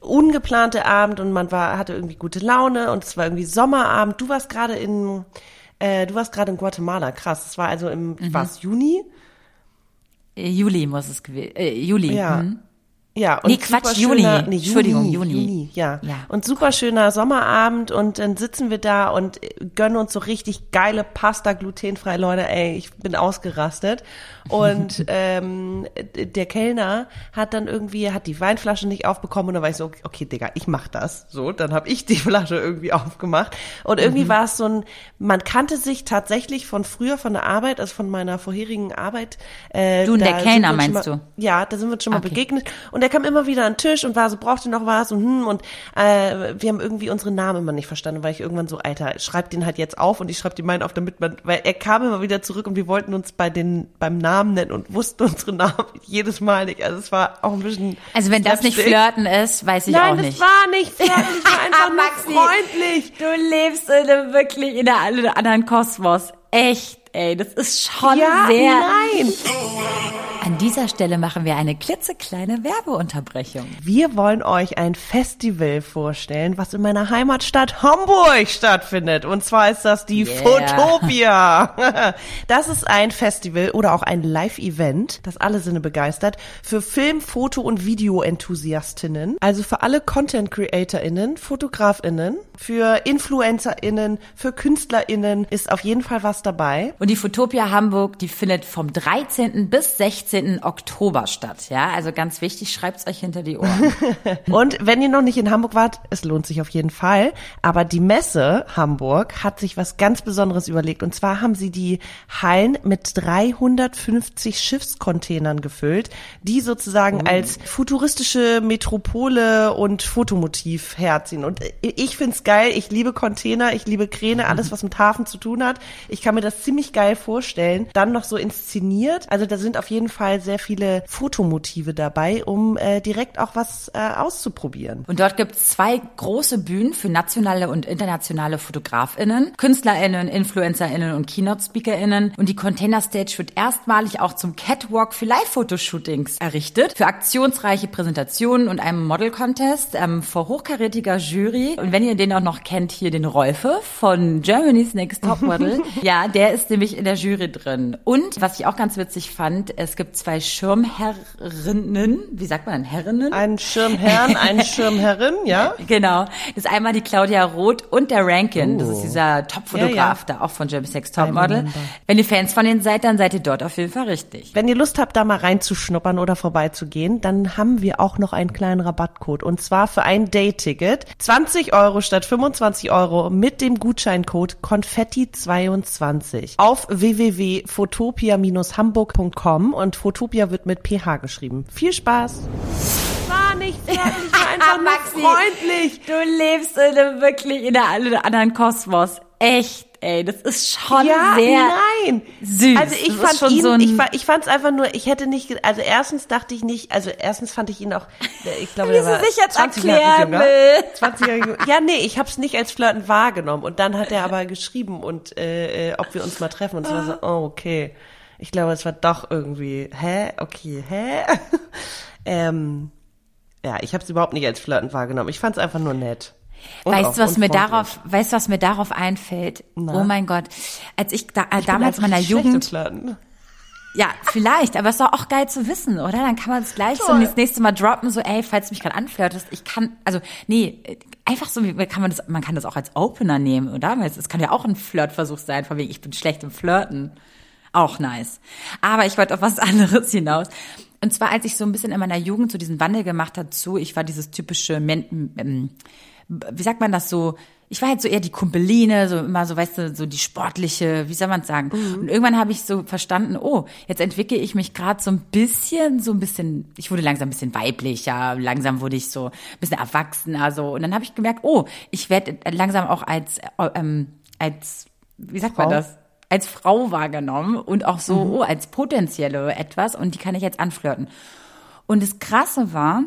B: ungeplante Abend und man war, hatte irgendwie gute Laune und es war irgendwie Sommerabend. Du warst gerade in äh, du warst gerade in Guatemala, krass. Das war also im, mhm. was, Juni?
A: Äh, Juli muss es gewesen, äh, Juli.
B: Ja. Mhm. Ja, und
A: Nee, Quatsch, Juni.
B: schöner- Nee,
A: Entschuldigung,
B: Juni.
A: Juni.
B: ja.
A: Ja.
B: Und super schöner Sommerabend und dann sitzen wir da und gönnen uns so richtig geile Pasta, glutenfrei, Leute, ey, ich bin ausgerastet. Und <laughs> ähm, der Kellner hat dann irgendwie, hat die Weinflasche nicht aufbekommen und dann war ich so, okay, Digga, ich mach das. So, dann habe ich die <laughs> Flasche irgendwie aufgemacht. Und
A: Mhm.
B: irgendwie war es so ein, man kannte sich tatsächlich von früher, von der Arbeit, also von meiner vorherigen Arbeit. Äh,
A: Du und der Kellner, meinst
B: mal,
A: du?
B: Ja, da sind wir uns schon mal
A: Okay.
B: begegnet. Und der kam immer wieder an den Tisch und war so, braucht ihr noch was? Und hm, und äh, wir haben irgendwie unsere Namen immer nicht verstanden, weil ich irgendwann so, Alter, schreib den halt jetzt auf und ich schreib die meinen auf, damit man, weil er kam immer wieder zurück und wir wollten uns bei den beim Namen nennen und wussten <laughs> unsere Namen jedes Mal nicht. Also es war auch ein bisschen.
A: Also wenn das nicht. Flirten ist, weiß ich
B: Nein,
A: auch
B: das
A: nicht.
B: war nicht <laughs> flirten, ich war einfach nur freundlich.
A: Du lebst in einem, wirklich in einem anderen Kosmos. Echt, ey, das ist schon
B: Ja,
A: sehr.
B: nein.
A: An dieser Stelle machen wir eine klitzekleine Werbeunterbrechung.
B: Wir wollen euch ein Festival vorstellen, was in meiner Heimatstadt Hamburg stattfindet. Und zwar ist das die
A: Yeah.
B: Fotopia. <laughs> Das ist ein Festival oder auch ein Live-Event, das alle Sinne begeistert, für Film-, Foto- und Video-Enthusiastinnen. Also für alle Content-CreatorInnen, FotografInnen, für InfluencerInnen, für KünstlerInnen ist auf jeden Fall was dabei.
A: Und die Fotopia Hamburg, die findet vom 13. bis 16. Oktober statt. Ja, also ganz wichtig, schreibt's euch hinter die Ohren. <laughs>
B: Und wenn ihr noch nicht in Hamburg wart, es lohnt sich auf jeden Fall. Aber die Messe Hamburg hat sich was ganz Besonderes überlegt. Und zwar haben sie die Hallen mit 350 Schiffscontainern gefüllt, die sozusagen als futuristische Metropole und Fotomotiv herziehen. Und ich find's geil. Ich liebe Container, ich liebe Kräne, alles was mit Hafen zu tun hat. Ich kann mir das ziemlich geil vorstellen. Dann noch so inszeniert. Also da sind auf jeden Fall sehr viele Fotomotive dabei, um äh, direkt auch was äh, auszuprobieren.
A: Und dort gibt's zwei große Bühnen für nationale und internationale FotografInnen, KünstlerInnen, InfluencerInnen und Keynote-SpeakerInnen. Und die Container Stage wird erstmalig auch zum Catwalk für Live-Fotoshootings errichtet, für aktionsreiche Präsentationen und einem Model-Contest ähm, vor hochkarätiger Jury. Und wenn ihr den auch noch kennt, hier den Rolfe von Germany's Next Topmodel. <laughs> ja, der ist nämlich in der Jury drin. Und was ich auch ganz witzig fand, es gibt zwei Schirmherrinnen, wie sagt man denn, Herrinnen?
B: Ein Schirmherrn, eine <laughs> Schirmherrin, ja?
A: Genau. Das ist einmal die Claudia Roth und der Rankin. Das ist dieser Top-Fotograf
B: Ja, ja.
A: da, auch von Jeremy Sex Topmodel. Wenn ihr Fans von denen seid, dann seid ihr dort auf jeden Fall richtig.
B: Wenn ihr Lust habt, da mal reinzuschnuppern oder vorbeizugehen, dann haben wir auch noch einen kleinen Rabattcode. Und zwar für ein Day-Ticket 20 Euro statt 25 Euro mit dem Gutscheincode Konfetti22 auf www.fotopia-hamburg.com und Fotopia wird mit PH geschrieben. Viel Spaß! War nicht fertig, war einfach <laughs> nur
A: Maxi,
B: freundlich.
A: Du lebst in einem, wirklich in einem anderen Kosmos. Echt, ey. Das ist schon
B: ja,
A: sehr
B: nein.
A: süß.
B: Also ich
A: Das
B: fand ihn,
A: so ein-
B: ich, ich fand es einfach nur, ich hätte nicht, also erstens dachte ich nicht, also erstens fand ich ihn auch, äh, ich glaube, der war
A: sich jetzt
B: 20 Jahre
A: erklären will.
B: 20 Jahre. Ja, nee, ich habe es nicht als Flirten wahrgenommen und dann hat er aber geschrieben und äh, äh, ob wir uns mal treffen und es war so, oh okay. Ich glaube, es war doch irgendwie, hä, okay, hä? <laughs> ähm, ja, ich habe es überhaupt nicht als Flirten wahrgenommen. Ich fand es einfach nur nett. Und
A: Weißt du, was mir darauf, weißt du, was mir darauf einfällt?
B: Na?
A: Oh mein Gott. Als ich da, äh,
B: Ich
A: damals meiner Jugend,
B: Flirten.
A: ja, vielleicht, aber es ist doch auch geil zu wissen, oder? Dann kann man es gleich so
B: Toll.
A: das nächste Mal droppen, so, ey, falls du mich gerade anflirtest, ich kann, also, nee, einfach so, wie kann man das, man kann das auch als Opener nehmen, oder? Weil es es kann ja auch ein Flirtversuch sein, von wegen, ich bin schlecht im Flirten. Auch nice. Aber ich wollte auf was <laughs> anderes hinaus. Und zwar, als ich so ein bisschen in meiner Jugend so diesen Wandel gemacht hat zu, ich war dieses typische, Men ähm, wie sagt man das so? Ich war halt so eher die Kumpeline, so immer so, weißt du, so die sportliche, wie soll man sagen? Und irgendwann habe ich so verstanden, oh, jetzt entwickle ich mich gerade so ein bisschen, so ein bisschen, ich wurde langsam ein bisschen weiblicher, langsam wurde ich so ein bisschen erwachsener, so. Und dann habe ich gemerkt, oh, ich werde langsam auch als, äh, ähm, als, wie sagt man
B: Frau?
A: das? Als Frau wahrgenommen und auch so, oh, als potenzielle etwas und die kann ich jetzt anflirten. Und das Krasse war,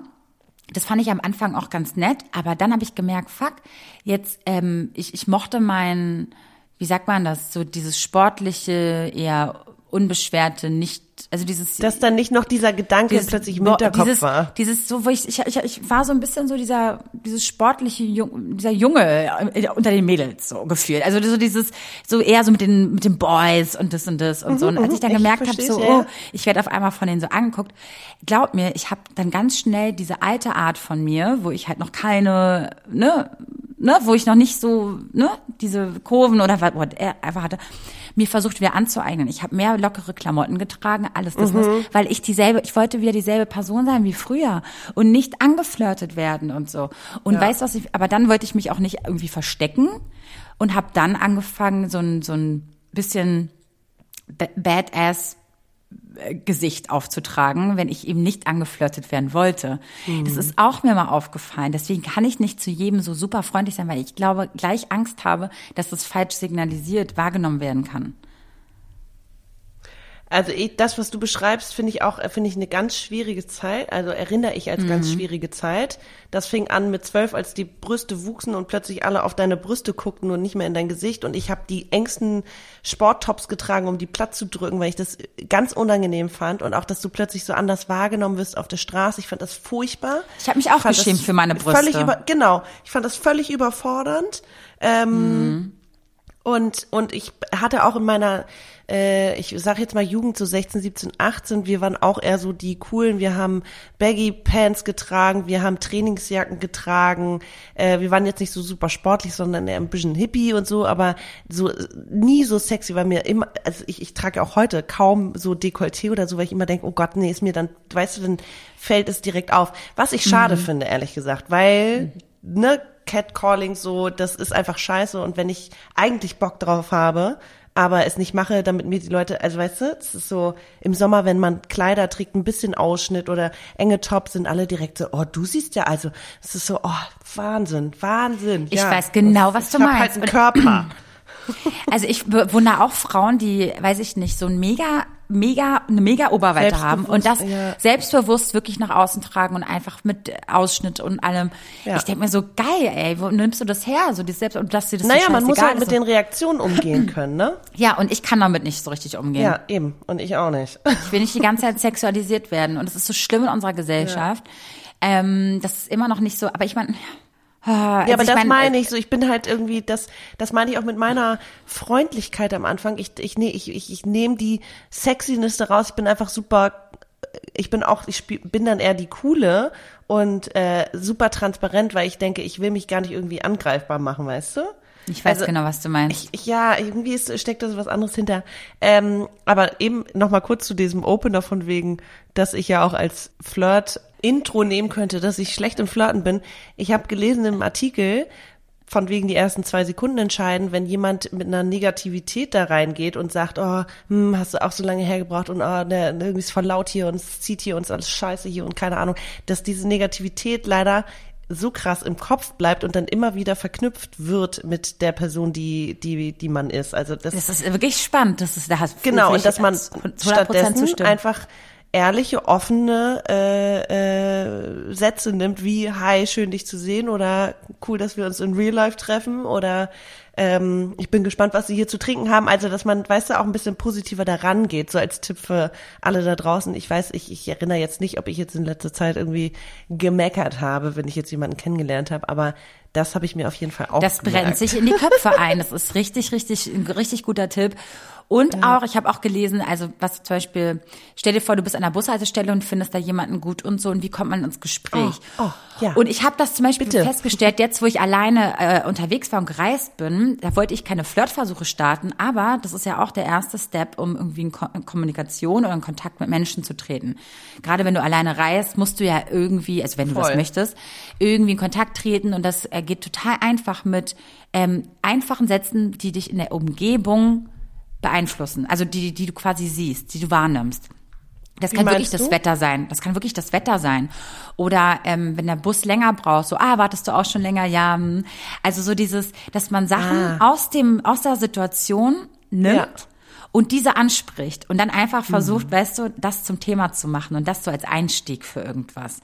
A: das fand ich am Anfang auch ganz nett, aber dann habe ich gemerkt, fuck, jetzt, ähm, ich, ich mochte mein, wie sagt man das, so dieses sportliche, eher unbeschwerte, nicht, also dieses.
B: Dass dann nicht noch dieser Gedanke
A: dieses,
B: plötzlich im Hinterkopf
A: dieses,
B: war.
A: Dieses so, wo ich, ich, ich, ich war so ein bisschen so dieser, dieses sportliche, Jung, dieser Junge äh, unter den Mädels so gefühlt. Also so dieses, so eher so mit den, mit den Boys und das und das und so. Und als ich dann
B: ich
A: gemerkt habe, so, oh, ich werde auf einmal von denen so angeguckt, glaub mir, ich habe dann ganz schnell diese alte Art von mir, wo ich halt noch keine, ne, ne, wo ich noch nicht so, ne, diese Kurven oder was, whatever hatte, mir versucht wieder anzueignen. Ich habe mehr lockere Klamotten getragen, alles das, was, weil ich dieselbe, ich wollte wieder dieselbe Person sein wie früher und nicht angeflirtet werden und so. Und
B: Ja.
A: weißt du was ich, aber dann wollte ich mich auch nicht irgendwie verstecken und habe dann angefangen, so ein, so ein bisschen ba- Badass Gesicht aufzutragen, wenn ich eben nicht angeflirtet werden wollte. Das ist auch mir mal aufgefallen. Deswegen kann ich nicht zu jedem so super freundlich sein, weil ich glaube, gleich Angst habe, dass das falsch signalisiert wahrgenommen werden kann.
B: Also ich, das, was du beschreibst, finde ich auch, äh, finde ich eine ganz schwierige Zeit. Also erinnere ich als ganz schwierige Zeit. Das fing an mit zwölf, als die Brüste wuchsen und plötzlich alle auf deine Brüste guckten und nicht mehr in dein Gesicht. Und ich habe die engsten Sporttops getragen, um die platt zu drücken, weil ich das ganz unangenehm fand. Und auch, dass du plötzlich so anders wahrgenommen wirst auf der Straße. Ich fand das furchtbar.
A: Ich habe mich auch geschämt für meine Brüste.
B: Völlig über, genau. Ich fand das völlig überfordernd. Ähm, und, und ich hatte auch in meiner, äh, ich sag jetzt mal Jugend, so 16, 17, 18, wir waren auch eher so die coolen, wir haben Baggy Pants getragen, wir haben Trainingsjacken getragen, äh, wir waren jetzt nicht so super sportlich, sondern eher ein bisschen hippie und so, aber so nie so sexy, weil mir immer, also ich, ich trage auch heute kaum so Dekolleté oder so, weil ich immer denke, oh Gott, nee, ist mir dann, weißt du, dann fällt es direkt auf. Was ich schade finde, ehrlich gesagt, weil, ne, Catcalling so, das ist einfach scheiße und wenn ich eigentlich Bock drauf habe, aber es nicht mache, damit mir die Leute, also weißt du, es ist so im Sommer, wenn man Kleider trägt, ein bisschen Ausschnitt oder enge Tops, sind alle direkt so, oh, du siehst ja, also es ist so, oh, Wahnsinn, Wahnsinn.
A: Ich
B: ja.
A: weiß genau, was
B: ich
A: du
B: hab
A: meinst.
B: halt einen Körper. <laughs>
A: Also ich bewundere auch Frauen, die, weiß ich nicht, so ein mega, mega, eine mega Oberweite haben und das
B: Selbstbewusst, ja.
A: selbstbewusst wirklich nach außen tragen und einfach mit Ausschnitt und allem.
B: Ja.
A: Ich denke mir so, geil, ey, wo nimmst du das her? So, das selbst, und dass dir das
B: Naja,
A: so
B: man muss halt mit den Reaktionen umgehen können, ne?
A: Ja, und ich kann damit nicht so richtig umgehen.
B: Ja, eben. Und ich auch nicht. <laughs>
A: Ich will nicht die ganze Zeit sexualisiert werden. Und es ist so schlimm in unserer Gesellschaft. Ähm, das ist immer noch nicht so, aber ich meine,
B: Ja, aber das meine ich so. Ich bin halt irgendwie, das, das meine ich auch mit meiner Freundlichkeit am Anfang. Ich, ich, nee, ich, ich, ich nehme die Sexiness daraus. Ich bin einfach super, ich bin auch, ich spiel, bin dann eher die coole und äh, super transparent, weil ich denke, ich will mich gar nicht irgendwie angreifbar machen, weißt du?
A: Ich weiß
B: Also,
A: genau, was du meinst.
B: Ich, ja, irgendwie ist, steckt da so was anderes hinter. Ähm, aber eben noch mal kurz zu diesem Opener von wegen, dass ich ja auch als Flirt Intro nehmen könnte, dass ich schlecht im Flirten bin. Ich habe gelesen im Artikel, von wegen die ersten zwei Sekunden entscheiden, wenn jemand mit einer Negativität da reingeht und sagt, oh, hm, hast du auch so lange hergebracht und oh, der, irgendwie ist voll laut hier und es zieht hier und es ist alles scheiße hier und keine Ahnung, dass diese Negativität leider so krass im Kopf bleibt und dann immer wieder verknüpft wird mit der Person, die, die, die man ist. Also das,
A: das ist wirklich spannend. Das ist, da hast
B: genau, und dass man
A: zu 100%
B: stattdessen
A: zustimmen.
B: einfach ehrliche, offene äh, äh, Sätze nimmt, wie Hi, schön dich zu sehen oder cool, dass wir uns in Real Life treffen oder ähm, ich bin gespannt, was sie hier zu trinken haben. Also, dass man, weißt du, auch ein bisschen positiver daran geht, so als Tipp für alle da draußen. Ich weiß, ich, ich erinnere jetzt nicht, ob ich jetzt in letzter Zeit irgendwie gemeckert habe, wenn ich jetzt jemanden kennengelernt habe, aber das habe ich mir auf jeden Fall auch
A: Das brennt
B: gemerkt.
A: sich in die Köpfe ein. Das ist richtig, richtig, ein richtig guter Tipp. Und auch, ich habe auch gelesen, also was zum Beispiel, stell dir vor, du bist an der Bushaltestelle und findest da jemanden gut und so, und wie kommt man ins Gespräch?
B: Oh, oh, ja.
A: Und ich habe das zum Beispiel
B: Bitte.
A: festgestellt, jetzt wo ich alleine äh, unterwegs war und gereist bin, da wollte ich keine Flirtversuche starten, aber das ist ja auch der erste Step, um irgendwie in, Ko in Kommunikation oder in Kontakt mit Menschen zu treten. Gerade wenn du alleine reist, musst du ja irgendwie, also wenn du das
B: Voll.
A: möchtest, irgendwie in Kontakt treten und das äh, geht total einfach mit ähm, einfachen Sätzen, die dich in der Umgebung beeinflussen, also die, die du quasi siehst, die du wahrnimmst. Das kann wirklich das
B: du?
A: Wetter sein. Das kann wirklich das Wetter sein. Oder ähm, wenn der Bus länger braucht, so, ah, wartest du auch schon länger? Ja. hm. Also so dieses, dass man Sachen
B: Ah.
A: aus dem aus der Situation nimmt
B: Ja.
A: Und diese anspricht und dann einfach versucht, mhm. weißt du, das zum Thema zu machen und das so als Einstieg für irgendwas.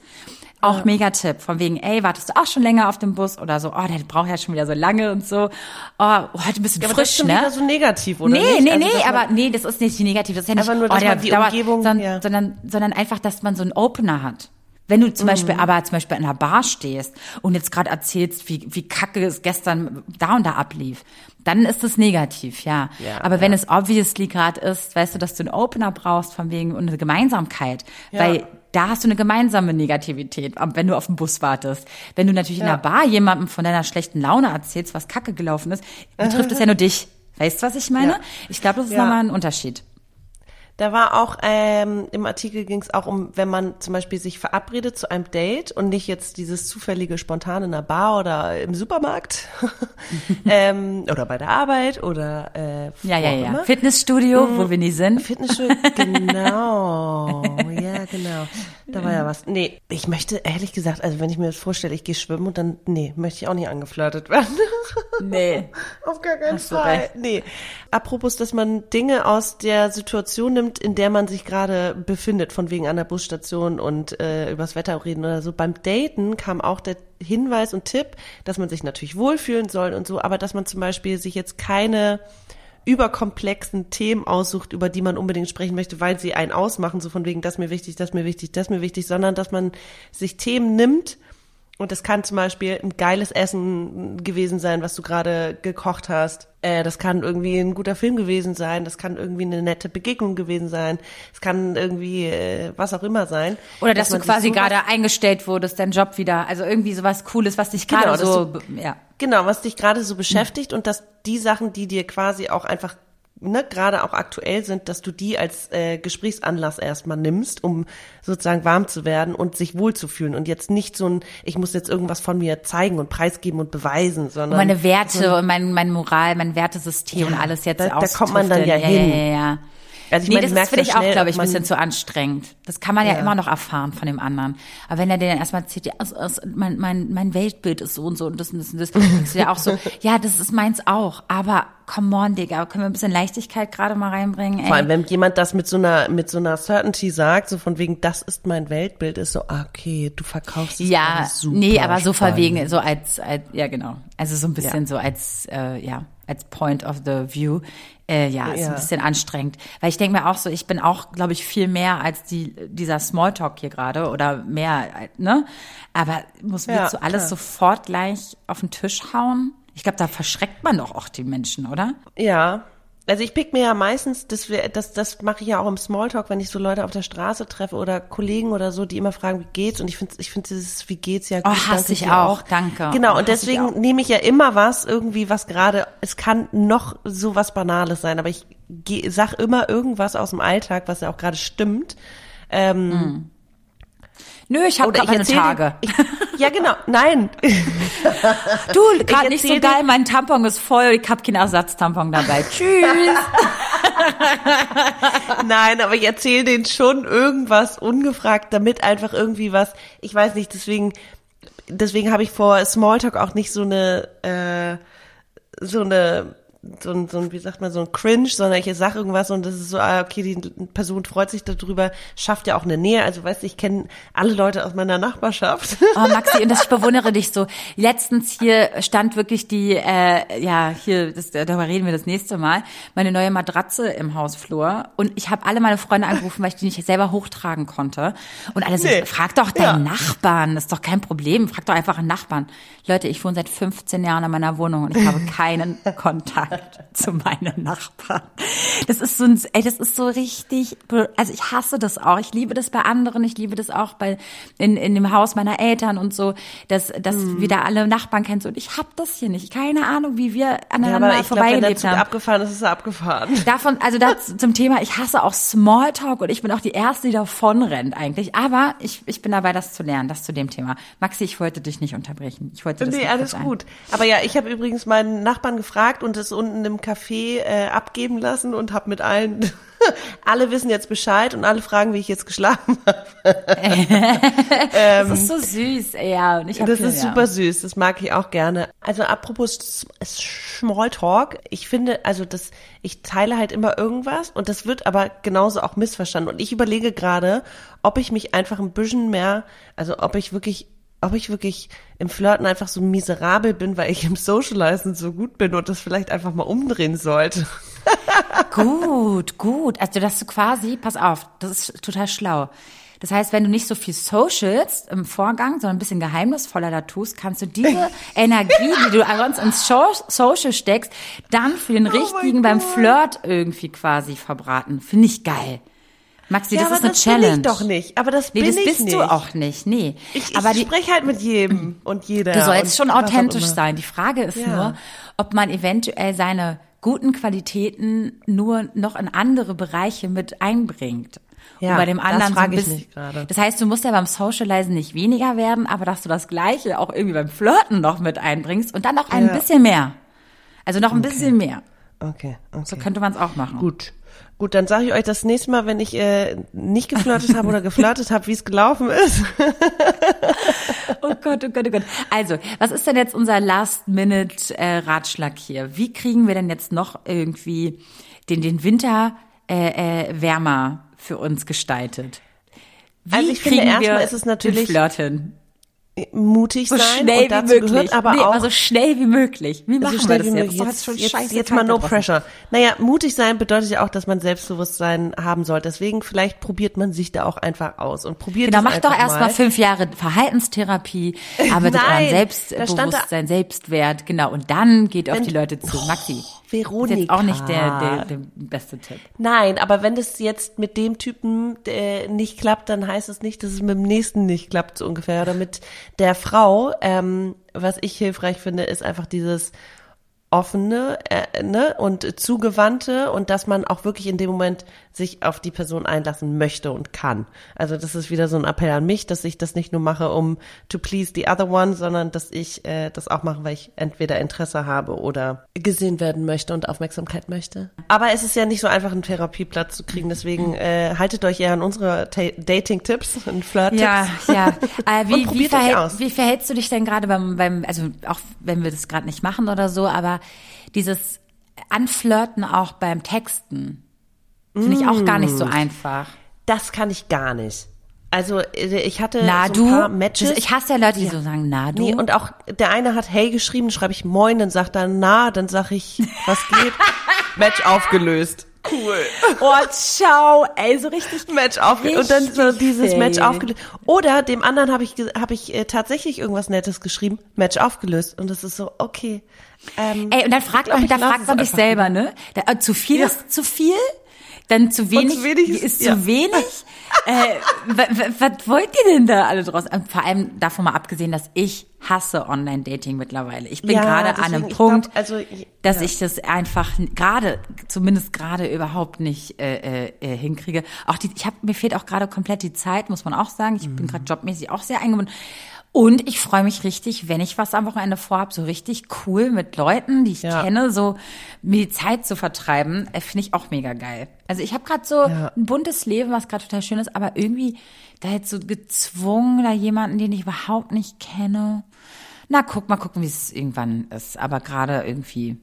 A: Auch ja. mega Tipp, von wegen, ey, wartest du auch schon länger auf dem Bus oder so, oh, der braucht ja schon wieder so lange und so. Oh, heute bisschen ja, frisch, aber das ist schon
B: ne? wieder so negativ, oder?
A: Nee,
B: nicht?
A: nee, also, nee, aber nee, das ist nicht negativ, das ist ja nicht,
B: einfach nur, dass oh, der, man die dauert, Umgebung,
A: sondern, ja. sondern, sondern einfach, dass man so einen Opener hat. Wenn du zum mhm. Beispiel aber zum Beispiel in einer Bar stehst und jetzt gerade erzählst, wie, wie kacke es gestern da und da ablief, dann ist es negativ, ja. ja aber ja. wenn es obviously gerade ist, weißt du, dass du einen Opener brauchst von wegen und eine Gemeinsamkeit, ja. weil da hast du eine gemeinsame Negativität, wenn du auf den Bus wartest. Wenn du natürlich in einer Bar jemandem von deiner schlechten Laune erzählst, was kacke gelaufen ist, betrifft es ja nur dich. Weißt du, was ich meine? Ich glaube, das ist nochmal ein Unterschied.
B: Da war auch ähm, im Artikel ging es auch um, wenn man zum Beispiel sich verabredet zu einem Date und nicht jetzt dieses zufällige spontane in einer Bar oder im Supermarkt <laughs> ähm, oder bei der Arbeit oder äh,
A: ja ja ja immer. Fitnessstudio, mhm. wo wir nie sind.
B: Fitnessstudio, genau, <laughs> ja genau. Da war ja was. Nee, ich möchte ehrlich gesagt, also wenn ich mir das vorstelle, ich gehe schwimmen und dann, nee, möchte ich auch nicht angeflirtet werden.
A: Nee. <laughs>
B: Auf gar keinen Fall. Nee. Apropos, dass man Dinge aus der Situation nimmt, in der man sich gerade befindet, von wegen an der Busstation und äh, übers Wetter reden oder so. Beim Daten kam auch der Hinweis und Tipp, dass man sich natürlich wohlfühlen soll und so, aber dass man zum Beispiel sich jetzt keine überkomplexen Themen aussucht, über die man unbedingt sprechen möchte, weil sie einen ausmachen, so von wegen, das mir wichtig, das mir wichtig, das mir wichtig, sondern dass man sich Themen nimmt, und das kann zum Beispiel ein geiles Essen gewesen sein, was du gerade gekocht hast. Äh, das kann irgendwie ein guter Film gewesen sein. Das kann irgendwie eine nette Begegnung gewesen sein. Es kann irgendwie äh, was auch immer sein.
A: Oder dass, dass du quasi gerade eingestellt wurdest, dein Job wieder. Also irgendwie sowas Cooles, was dich gerade genau, so,
B: du, ja. Genau, was dich gerade so beschäftigt und dass die Sachen, die dir quasi auch einfach ne, gerade auch aktuell sind, dass du die als äh, Gesprächsanlass erstmal nimmst, um sozusagen warm zu werden und sich wohlzufühlen und jetzt nicht so ein, ich muss jetzt irgendwas von mir zeigen und preisgeben und beweisen, sondern
A: und meine Werte so, und mein, mein Moral, mein Wertesystem ja, und alles jetzt
B: da, da kommt man dann ja, ja hin.
A: Ja, ja, ja. Also ich nee, meine, das ist für dich auch, glaube ich, ein bisschen zu anstrengend. Das kann man ja. ja. immer noch erfahren von dem anderen. Aber wenn er dir dann erstmal erzählt, ja, also, also, mein, mein, mein Weltbild ist so und so und das und das und das, denkst du ja auch so, <laughs> ja, das ist meins auch. Aber come on, Digga, können wir ein bisschen Leichtigkeit gerade mal reinbringen? Ey?
B: Vor allem, wenn jemand das mit so einer, mit so einer Certainty sagt, so von wegen, das ist mein Weltbild, ist so, ah, okay, du verkaufst es
A: Ja, super nee, aber so verwegen, so als, als, ja genau. Also so ein bisschen ja. so als, äh, ja, als Point of the View. Äh, ja, ist ja. ein bisschen anstrengend. Weil ich denke mir auch so, ich bin auch, glaube ich, viel mehr als die, dieser Smalltalk hier gerade oder mehr, ne? Aber muss mir ja, so alles klar. sofort gleich auf den Tisch hauen? Ich glaube, da verschreckt man doch auch die Menschen, oder?
B: Ja, also ich pick mir ja meistens, das, das, das mache ich ja auch im Smalltalk, wenn ich so Leute auf der Straße treffe oder Kollegen oder so, die immer fragen, wie geht's? Und ich finde, ich finde dieses, wie geht's ja
A: gut. Oh, hasse ich auch, auch, danke.
B: Genau,
A: oh,
B: und deswegen nehme ich ja immer was, irgendwie was gerade, es kann noch so was Banales sein, aber ich sag immer irgendwas aus dem Alltag, was ja auch gerade stimmt. Ähm, mm.
A: Nö, ich habe keine Tage.
B: Ich, ja, genau. Nein. <laughs>
A: Du, gerade nicht so geil, mein Tampon ist voll, ich habe keinen Ersatztampon dabei. <laughs> Tschüss. <laughs>
B: Nein, aber ich erzähle denen schon irgendwas ungefragt, damit einfach irgendwie was, ich weiß nicht, deswegen deswegen habe ich vor Smalltalk auch nicht so eine äh, so eine so ein, so ein, wie sagt man, so ein Cringe, sondern ich sage irgendwas und das ist so, ah, okay, die Person freut sich darüber, schafft ja auch eine Nähe. Also weißt du, ich kenne alle Leute aus meiner Nachbarschaft. <laughs>
A: Oh, Maxi, und das, ich bewundere dich so. Letztens hier stand wirklich die, äh, ja, hier, das, darüber reden wir das nächste Mal, meine neue Matratze im Hausflur. Und ich habe alle meine Freunde angerufen, weil ich die nicht selber hochtragen konnte. Und alle so, nee. frag doch deinen ja. Nachbarn, das ist doch kein Problem, frag doch einfach einen Nachbarn. Leute, ich wohne seit 15 Jahren in meiner Wohnung und ich habe keinen <laughs> Kontakt. Kontakt <laughs> zu meinen Nachbarn. Das ist so ein, ey, das ist so richtig, also ich hasse das auch. Ich liebe das bei anderen, ich liebe das auch bei, in, in dem Haus meiner Eltern und so, dass, dass mhm. wieder alle Nachbarn kennst und ich hab das hier nicht. Keine Ahnung, wie wir aneinander ja, vorbeigelebt haben.
B: abgefahren ist, ist er abgefahren. <laughs>
A: Davon, also das zum Thema, ich hasse auch Smalltalk und ich bin auch die Erste, die davon rennt eigentlich. Aber ich, ich bin dabei, das zu lernen, das zu dem Thema. Maxi, ich wollte dich nicht unterbrechen. Ich wollte das
B: Nee, alles gut. Aber ja, ich habe übrigens meinen Nachbarn gefragt und das unten im Café äh, abgeben lassen und habe mit allen, <laughs> alle wissen jetzt Bescheid und alle fragen, wie ich jetzt geschlafen <laughs> habe.
A: das ist so süß, ja. Und ich hab
B: Das
A: viel,
B: ist
A: ja.
B: super süß, das mag ich auch gerne. Also apropos Smalltalk, ich finde, also das, ich teile halt immer irgendwas und das wird aber genauso auch missverstanden. Und ich überlege gerade, ob ich mich einfach ein bisschen mehr, also ob ich wirklich ob ich wirklich im Flirten einfach so miserabel bin, weil ich im Socializen so gut bin und das vielleicht einfach mal umdrehen sollte. <laughs>
A: Gut, gut. Also, dass du quasi, pass auf, das ist total schlau. Das heißt, wenn du nicht so viel socials im Vorgang, sondern ein bisschen geheimnisvoller da tust, kannst du diese <laughs> Energie, die du sonst ins Social steckst, dann für den richtigen beim Flirt irgendwie quasi verbraten. Finde ich geil. Maxi, das
B: aber
A: ist eine
B: das
A: Challenge.
B: bin ich doch nicht. Aber das
A: Nee,
B: bin
A: das
B: ich
A: bist
B: nicht.
A: du auch nicht. Nee.
B: Ich,
A: aber
B: ich
A: die,
B: spreche halt mit jedem <clears throat> und jeder.
A: Du sollst schon authentisch sein. Die Frage ist
B: Ja.
A: nur, ob man eventuell seine guten Qualitäten nur noch in andere Bereiche mit einbringt.
B: Ja,
A: und bei dem
B: das
A: anderen so
B: frage
A: ein
B: ich mich gerade.
A: Das heißt, du musst ja beim Socializen nicht weniger werden, aber dass du das Gleiche auch irgendwie beim Flirten noch mit einbringst und dann noch ein
B: Ja.
A: bisschen mehr. Also noch ein bisschen mehr.
B: Okay, okay.
A: So könnte man es auch machen.
B: Gut. Gut, dann sage ich euch das nächste Mal, wenn ich äh, nicht geflirtet habe oder geflirtet habe, wie es gelaufen ist. <laughs>
A: Oh Gott, oh Gott, oh Gott. Also, was ist denn jetzt unser Last-Minute-Ratschlag hier? Wie kriegen wir denn jetzt noch irgendwie den, den Winter äh, äh, wärmer für uns gestaltet? Wie
B: Also ich finde, erstmal
A: wir
B: ist es natürlich-
A: Flirten?
B: Mutig
A: So
B: sein
A: schnell
B: und dazu
A: wie möglich.
B: gehört aber
A: nee,
B: auch
A: aber so schnell wie möglich. Wie machen
B: so schnell
A: wir
B: wie
A: das
B: möglich.
A: jetzt?
B: Jetzt, jetzt, jetzt mal no
A: da draußen.
B: pressure. Naja, mutig sein bedeutet ja auch, dass man Selbstbewusstsein haben sollte. Deswegen vielleicht probiert man sich da auch einfach aus und probiert
A: Genau,
B: es
A: mach doch
B: einfach
A: erst mal fünf Jahre Verhaltenstherapie, <laughs> arbeitet
B: Nein,
A: an
B: da
A: Selbstbewusstsein, Selbstwert, genau. Und dann geht auf
B: Wenn-
A: die Leute zu. Maxi,
B: Veronika.
A: ist jetzt auch nicht der, der, der beste Tipp.
B: Nein, aber wenn das jetzt mit dem Typen äh, nicht klappt, dann heißt es nicht, dass es mit dem nächsten nicht klappt, so ungefähr. Oder mit der Frau. Ähm, was ich hilfreich finde, ist einfach dieses offene äh, ne, und zugewandte und dass man auch wirklich in dem Moment sich auf die Person einlassen möchte und kann. Also das ist wieder so ein Appell an mich, dass ich das nicht nur mache, um to please the other one, sondern dass ich äh, das auch mache, weil ich entweder Interesse habe oder gesehen werden möchte und Aufmerksamkeit möchte. Aber es ist ja nicht so einfach, einen Therapieplatz zu kriegen, deswegen äh, haltet euch eher an unsere Dating-Tipps und Flirt-Tipps.
A: Ja, ja. <laughs> Äh,
B: Und
A: wie, wie, verhält,
B: aus.
A: wie verhältst du dich denn gerade beim, beim, also auch wenn wir das gerade nicht machen oder so, aber dieses Anflirten auch beim Texten finde ich auch gar nicht
B: Mm.
A: so einfach.
B: Das kann ich gar nicht. Also äh, ich hatte
A: Na
B: so
A: du,
B: ein paar Matches.
A: Ich hasse ja Leute, die so sagen, na du.
B: Nee, und auch der eine hat hey geschrieben, dann schreibe ich moin, dann sagt er na, dann sag ich, was geht? <laughs> Match aufgelöst. Cool.
A: oh, ciao, ey, so richtig.
B: Match aufgelöst. Und dann so dieses Match aufgelöst. Oder dem anderen habe ich, hab ich äh, tatsächlich irgendwas Nettes geschrieben, Match aufgelöst. Und das ist so, okay. Ähm,
A: Ey, und dann fragt
B: glaub,
A: man, da fragt man sich selber, ne? Da, äh, zu viel
B: Ja.
A: ist zu viel, dann zu wenig,
B: zu wenig ist-
A: ist
B: ja.
A: zu wenig. äh, <laughs> was wollt ihr denn da alle draus? Und vor allem davon mal abgesehen, dass ich hasse Online-Dating mittlerweile. Ich bin
B: Ja,
A: gerade an einem Punkt,
B: glaub, also, ich-
A: dass
B: ja.
A: ich das einfach gerade, zumindest gerade überhaupt nicht äh, äh, äh, hinkriege. Auch die, ich hab, mir fehlt auch gerade komplett die Zeit, muss man auch sagen. Ich
B: Mhm.
A: bin gerade jobmäßig auch sehr eingebunden. Und ich freue mich richtig, wenn ich was am Wochenende vorhab, so richtig cool mit Leuten, die ich
B: Ja.
A: kenne, so mir die Zeit zu vertreiben, äh, finde ich auch mega geil. Also ich habe gerade so
B: Ja.
A: ein buntes Leben, was gerade total schön ist, aber irgendwie da jetzt so gezwungen, da jemanden, den ich überhaupt nicht kenne. Na, guck mal gucken, wie es irgendwann ist. Aber gerade irgendwie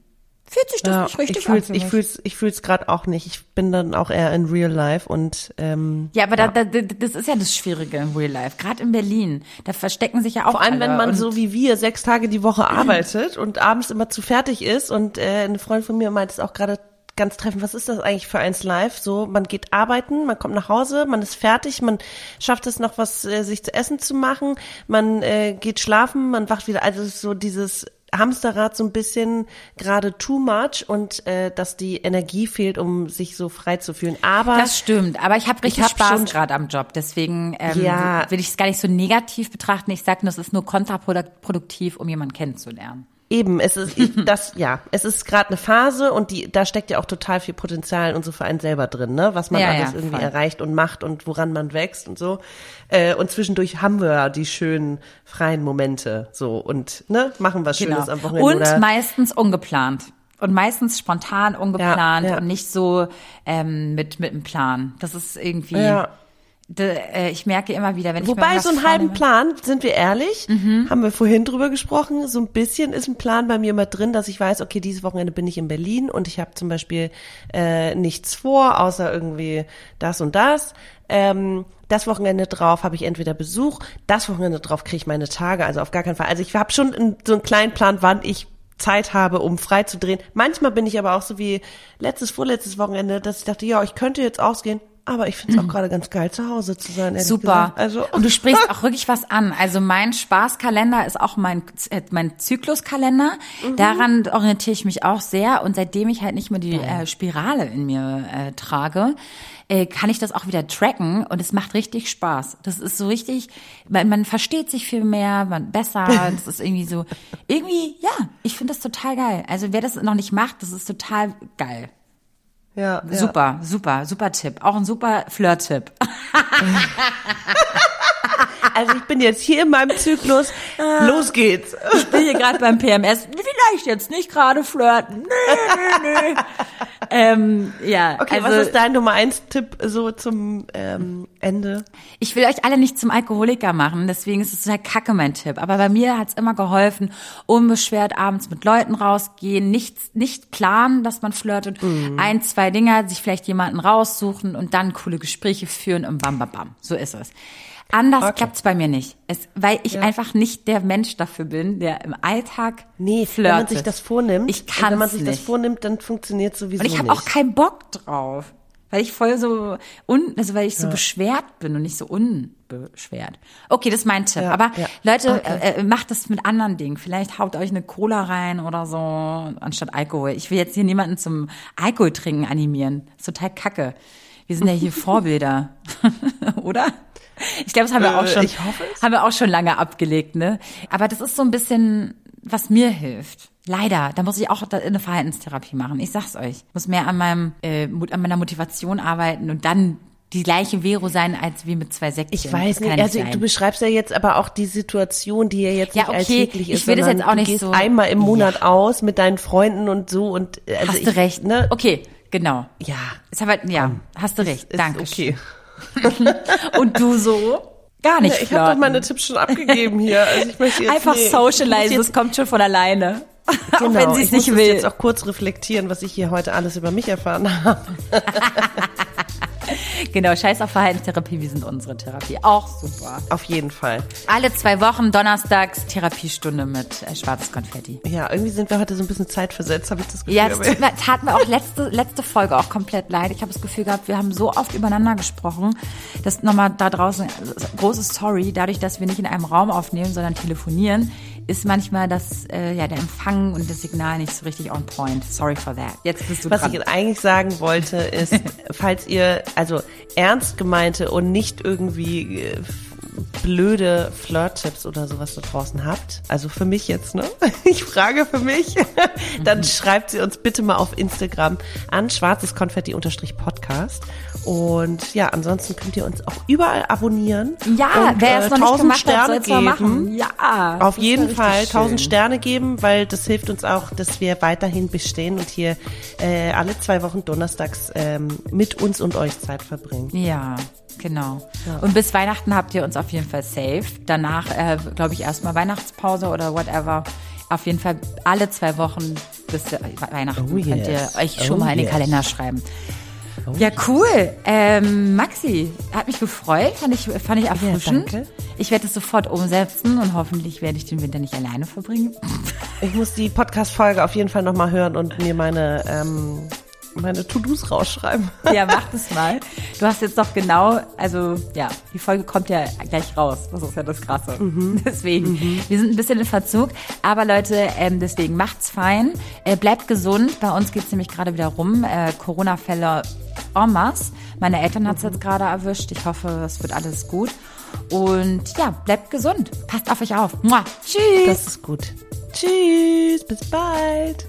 A: fühlt sich das
B: ja,
A: nicht richtig
B: ich fühl's,
A: an.
B: ich fühl's, ich fühl's gerade auch nicht. Ich bin dann auch eher in Real Life und ähm,
A: Ja, aber Da, da, das ist ja das Schwierige im Real Life. Gerade in Berlin, da verstecken sich ja auch
B: Vor allem,
A: alle.
B: wenn man so wie wir sechs Tage die Woche arbeitet und abends immer zu fertig ist und äh, eine Freundin von mir meint es auch gerade ganz treffend, was ist das eigentlich für eins live? So, man geht arbeiten, man kommt nach Hause, man ist fertig, man schafft es noch was, äh, sich zu essen zu machen, man äh, geht schlafen, man wacht wieder, also es ist so dieses Hamsterrad so ein bisschen gerade too much und äh, dass die Energie fehlt, um sich so frei zu fühlen. Aber
A: Das stimmt, aber ich habe richtig
B: hab
A: Spaß gerade am Job, deswegen ähm,
B: Ja.
A: will ich es gar nicht so negativ betrachten. Ich sage nur, es ist nur kontraproduktiv, um jemanden kennenzulernen.
B: Eben, es ist ich- <laughs> das, ja, es ist gerade eine Phase und die, da steckt ja auch total viel Potenzial und so für einen selber drin, ne? Was man
A: Ja,
B: alles
A: ja,
B: irgendwie
A: voll.
B: erreicht und macht und woran man wächst und so. Äh, und zwischendurch haben wir ja die schönen freien Momente so und ne, machen was Schönes am Wochenende.
A: Genau. Und
B: oder,
A: meistens ungeplant. Und meistens spontan, ungeplant
B: ja.
A: und nicht so ähm, mit, mit einem Plan. Das ist irgendwie,
B: Ja.
A: Äh, ich merke immer wieder, wenn ich mir
B: Wobei so einen halben Plan, sind wir ehrlich, haben wir vorhin drüber gesprochen, so ein bisschen ist ein Plan bei mir immer drin, dass ich weiß, okay, dieses Wochenende bin ich in Berlin und ich habe zum Beispiel äh, nichts vor, außer irgendwie das und das. Ähm, das Wochenende drauf habe ich entweder Besuch, das Wochenende drauf kriege ich meine Tage, also auf gar keinen Fall. Also ich habe schon einen, so einen kleinen Plan, wann ich Zeit habe, um frei zu drehen. Manchmal bin ich aber auch so wie letztes, vorletztes Wochenende, dass ich dachte, ja, ich könnte jetzt ausgehen, aber ich finde es auch gerade ganz geil, zu Hause zu sein.
A: Super.
B: Gesagt. Also
A: und du sprichst <laughs> auch wirklich was an. Also mein Spaßkalender ist auch mein, äh, mein Zykluskalender.
B: Mhm.
A: Daran orientiere ich mich auch sehr. Und seitdem ich halt nicht mehr die äh, Spirale in mir äh, trage, äh, kann ich das auch wieder tracken und es macht richtig Spaß. Das ist so richtig, man, man versteht sich viel mehr, man besser. <laughs> Das ist irgendwie so, irgendwie, ja, ich finde das total geil. Also wer das noch nicht macht, das ist total geil.
B: Ja, ja.
A: Super, super, super Tipp. Auch ein super Flirt-Tipp.
B: Also ich bin jetzt hier in meinem Zyklus. Los geht's.
A: Ich bin hier gerade beim PMS. Vielleicht jetzt nicht gerade flirten. Nee, nee, nee. Ähm, ja,
B: Okay,
A: also
B: was ist dein Nummer eins Tipp so zum ähm, Ende?
A: ich will euch alle nicht zum Alkoholiker machen, deswegen ist es total kacke mein Tipp. Aber bei mir hat's immer geholfen, unbeschwert abends mit Leuten rausgehen, nicht, nicht planen, dass man flirtet,
B: Mhm.
A: ein, zwei Dinger, sich vielleicht jemanden raussuchen und dann coole Gespräche führen und bam, bam, bam. So ist es. Anders
B: Okay.
A: klappt's bei mir nicht. Es, weil ich einfach nicht der Mensch dafür bin, der im Alltag
B: Nee,
A: flirtet.
B: wenn man sich das vornimmt,
A: Ich kann's
B: wenn man sich das
A: nicht.
B: vornimmt, dann funktioniert sowieso
A: Und ich habe
B: nicht.
A: auch keinen Bock drauf. Weil ich voll so un, also weil ich so beschwert bin und nicht so unbeschwert. Okay, das ist mein Tipp.
B: Ja,
A: Aber
B: ja.
A: Leute,
B: Okay.
A: äh, äh, macht das mit anderen Dingen. Vielleicht haut euch eine Cola rein oder so, anstatt Alkohol. Ich will jetzt hier niemanden zum Alkohol trinken animieren. Das ist total kacke. Wir sind ja hier <laughs> Vorbilder. <laughs> oder? Ich glaube, das haben wir auch
B: Äh,
A: schon,
B: ich
A: haben wir auch schon lange abgelegt, ne? Aber das ist so ein bisschen, was mir hilft. Leider, da muss ich auch eine Verhaltenstherapie machen. Ich sag's euch. Ich muss mehr an meinem, äh, an meiner Motivation arbeiten und dann die gleiche Vero sein als wie mit zwei Säckchen.
B: Ich weiß nicht,
A: ja
B: also
A: sein.
B: du beschreibst ja jetzt aber auch die Situation, die ja jetzt
A: Ja,
B: nicht
A: okay,
B: alltäglich
A: ich
B: ist,
A: will das jetzt auch
B: du
A: nicht
B: gehst
A: so-
B: einmal im Monat aus mit deinen Freunden und so und äh, also
A: Hast
B: ich,
A: du recht.
B: Ne?
A: Okay, genau.
B: Ja,
A: Ist aber, ja, hast du recht. Danke.
B: okay.
A: Und du so? Gar nicht
B: Ja, ich habe doch meine Tipps schon abgegeben hier. Also ich möchte jetzt
A: Einfach
B: nee, ich muss
A: socialize, das kommt schon von alleine. <laughs> auch
B: Genau,
A: wenn sie es
B: ich muss
A: nicht will.
B: jetzt auch kurz reflektieren, was ich hier heute alles über mich erfahren habe. <laughs>
A: Genau, scheiß auf Verhaltenstherapie, wir sind unsere Therapie. Auch super.
B: Auf jeden Fall.
A: Alle zwei Wochen donnerstags Therapiestunde mit äh, schwarzes Konfetti.
B: Ja, irgendwie sind wir heute so ein bisschen zeitversetzt, habe ich das Gefühl.
A: Ja, das tut mir- tat mir auch letzte, letzte Folge auch komplett leid. Ich habe das Gefühl gehabt, wir haben so oft übereinander gesprochen, dass nochmal da draußen, große Sorry, dadurch, dass wir nicht in einem Raum aufnehmen, sondern telefonieren, ist manchmal das, äh, ja, der Empfang und das Signal nicht so richtig on point. Sorry for that. Jetzt bist du
B: Was
A: dran.
B: ich jetzt eigentlich sagen wollte, ist, <laughs> falls ihr also ernst gemeinte und nicht irgendwie äh, blöde Flirt-Tipps oder sowas da draußen habt, also für mich jetzt, ne? <laughs> Ich frage für mich, <laughs> dann schreibt sie uns bitte mal auf Instagram an schwarzeskonfetti-podcast. Und ja, ansonsten könnt ihr uns auch überall abonnieren.
A: ja,
B: und,
A: wer es
B: äh,
A: noch nicht
B: 1000
A: gemacht hat,
B: Sterne
A: soll mal
B: geben.
A: machen. Ja.
B: Auf jeden Fall
A: richtig
B: 1000
A: schön.
B: Sterne geben, weil das hilft uns auch, dass wir weiterhin bestehen und hier äh, alle zwei Wochen donnerstags ähm, mit uns und euch Zeit verbringen.
A: Ja, genau. Und bis Weihnachten habt ihr uns auf jeden Fall safe. Danach, äh, glaube ich, erstmal Weihnachtspause oder whatever. Auf jeden Fall alle zwei Wochen bis äh, Weihnachten
B: Oh
A: könnt ihr
B: yes.
A: euch schon
B: Oh
A: mal in den
B: yes.
A: Kalender schreiben. Ja, cool. Ähm, Maxi, hat mich gefreut, fand ich, fand ich erfrischend.
B: danke.
A: ich werde es sofort umsetzen und hoffentlich werde ich den Winter nicht alleine verbringen.
B: Ich muss die Podcast-Folge auf jeden Fall nochmal hören und mir meine, ähm, meine To-Dos rausschreiben.
A: Ja, mach das mal. Du hast jetzt doch genau, also ja, die Folge kommt ja gleich raus. Das ist ja das Krasse. <laughs> Deswegen, wir sind ein bisschen in Verzug. Aber Leute, ähm, deswegen macht's fein. Äh, bleibt gesund. Bei uns geht's nämlich gerade wieder rum. Äh, Corona-Fälle en masse. Meine Eltern hat's jetzt gerade erwischt. Ich hoffe, es wird alles gut. Und ja, bleibt gesund. Passt auf euch auf. Mua. Tschüss.
B: Das ist gut. Tschüss, bis bald.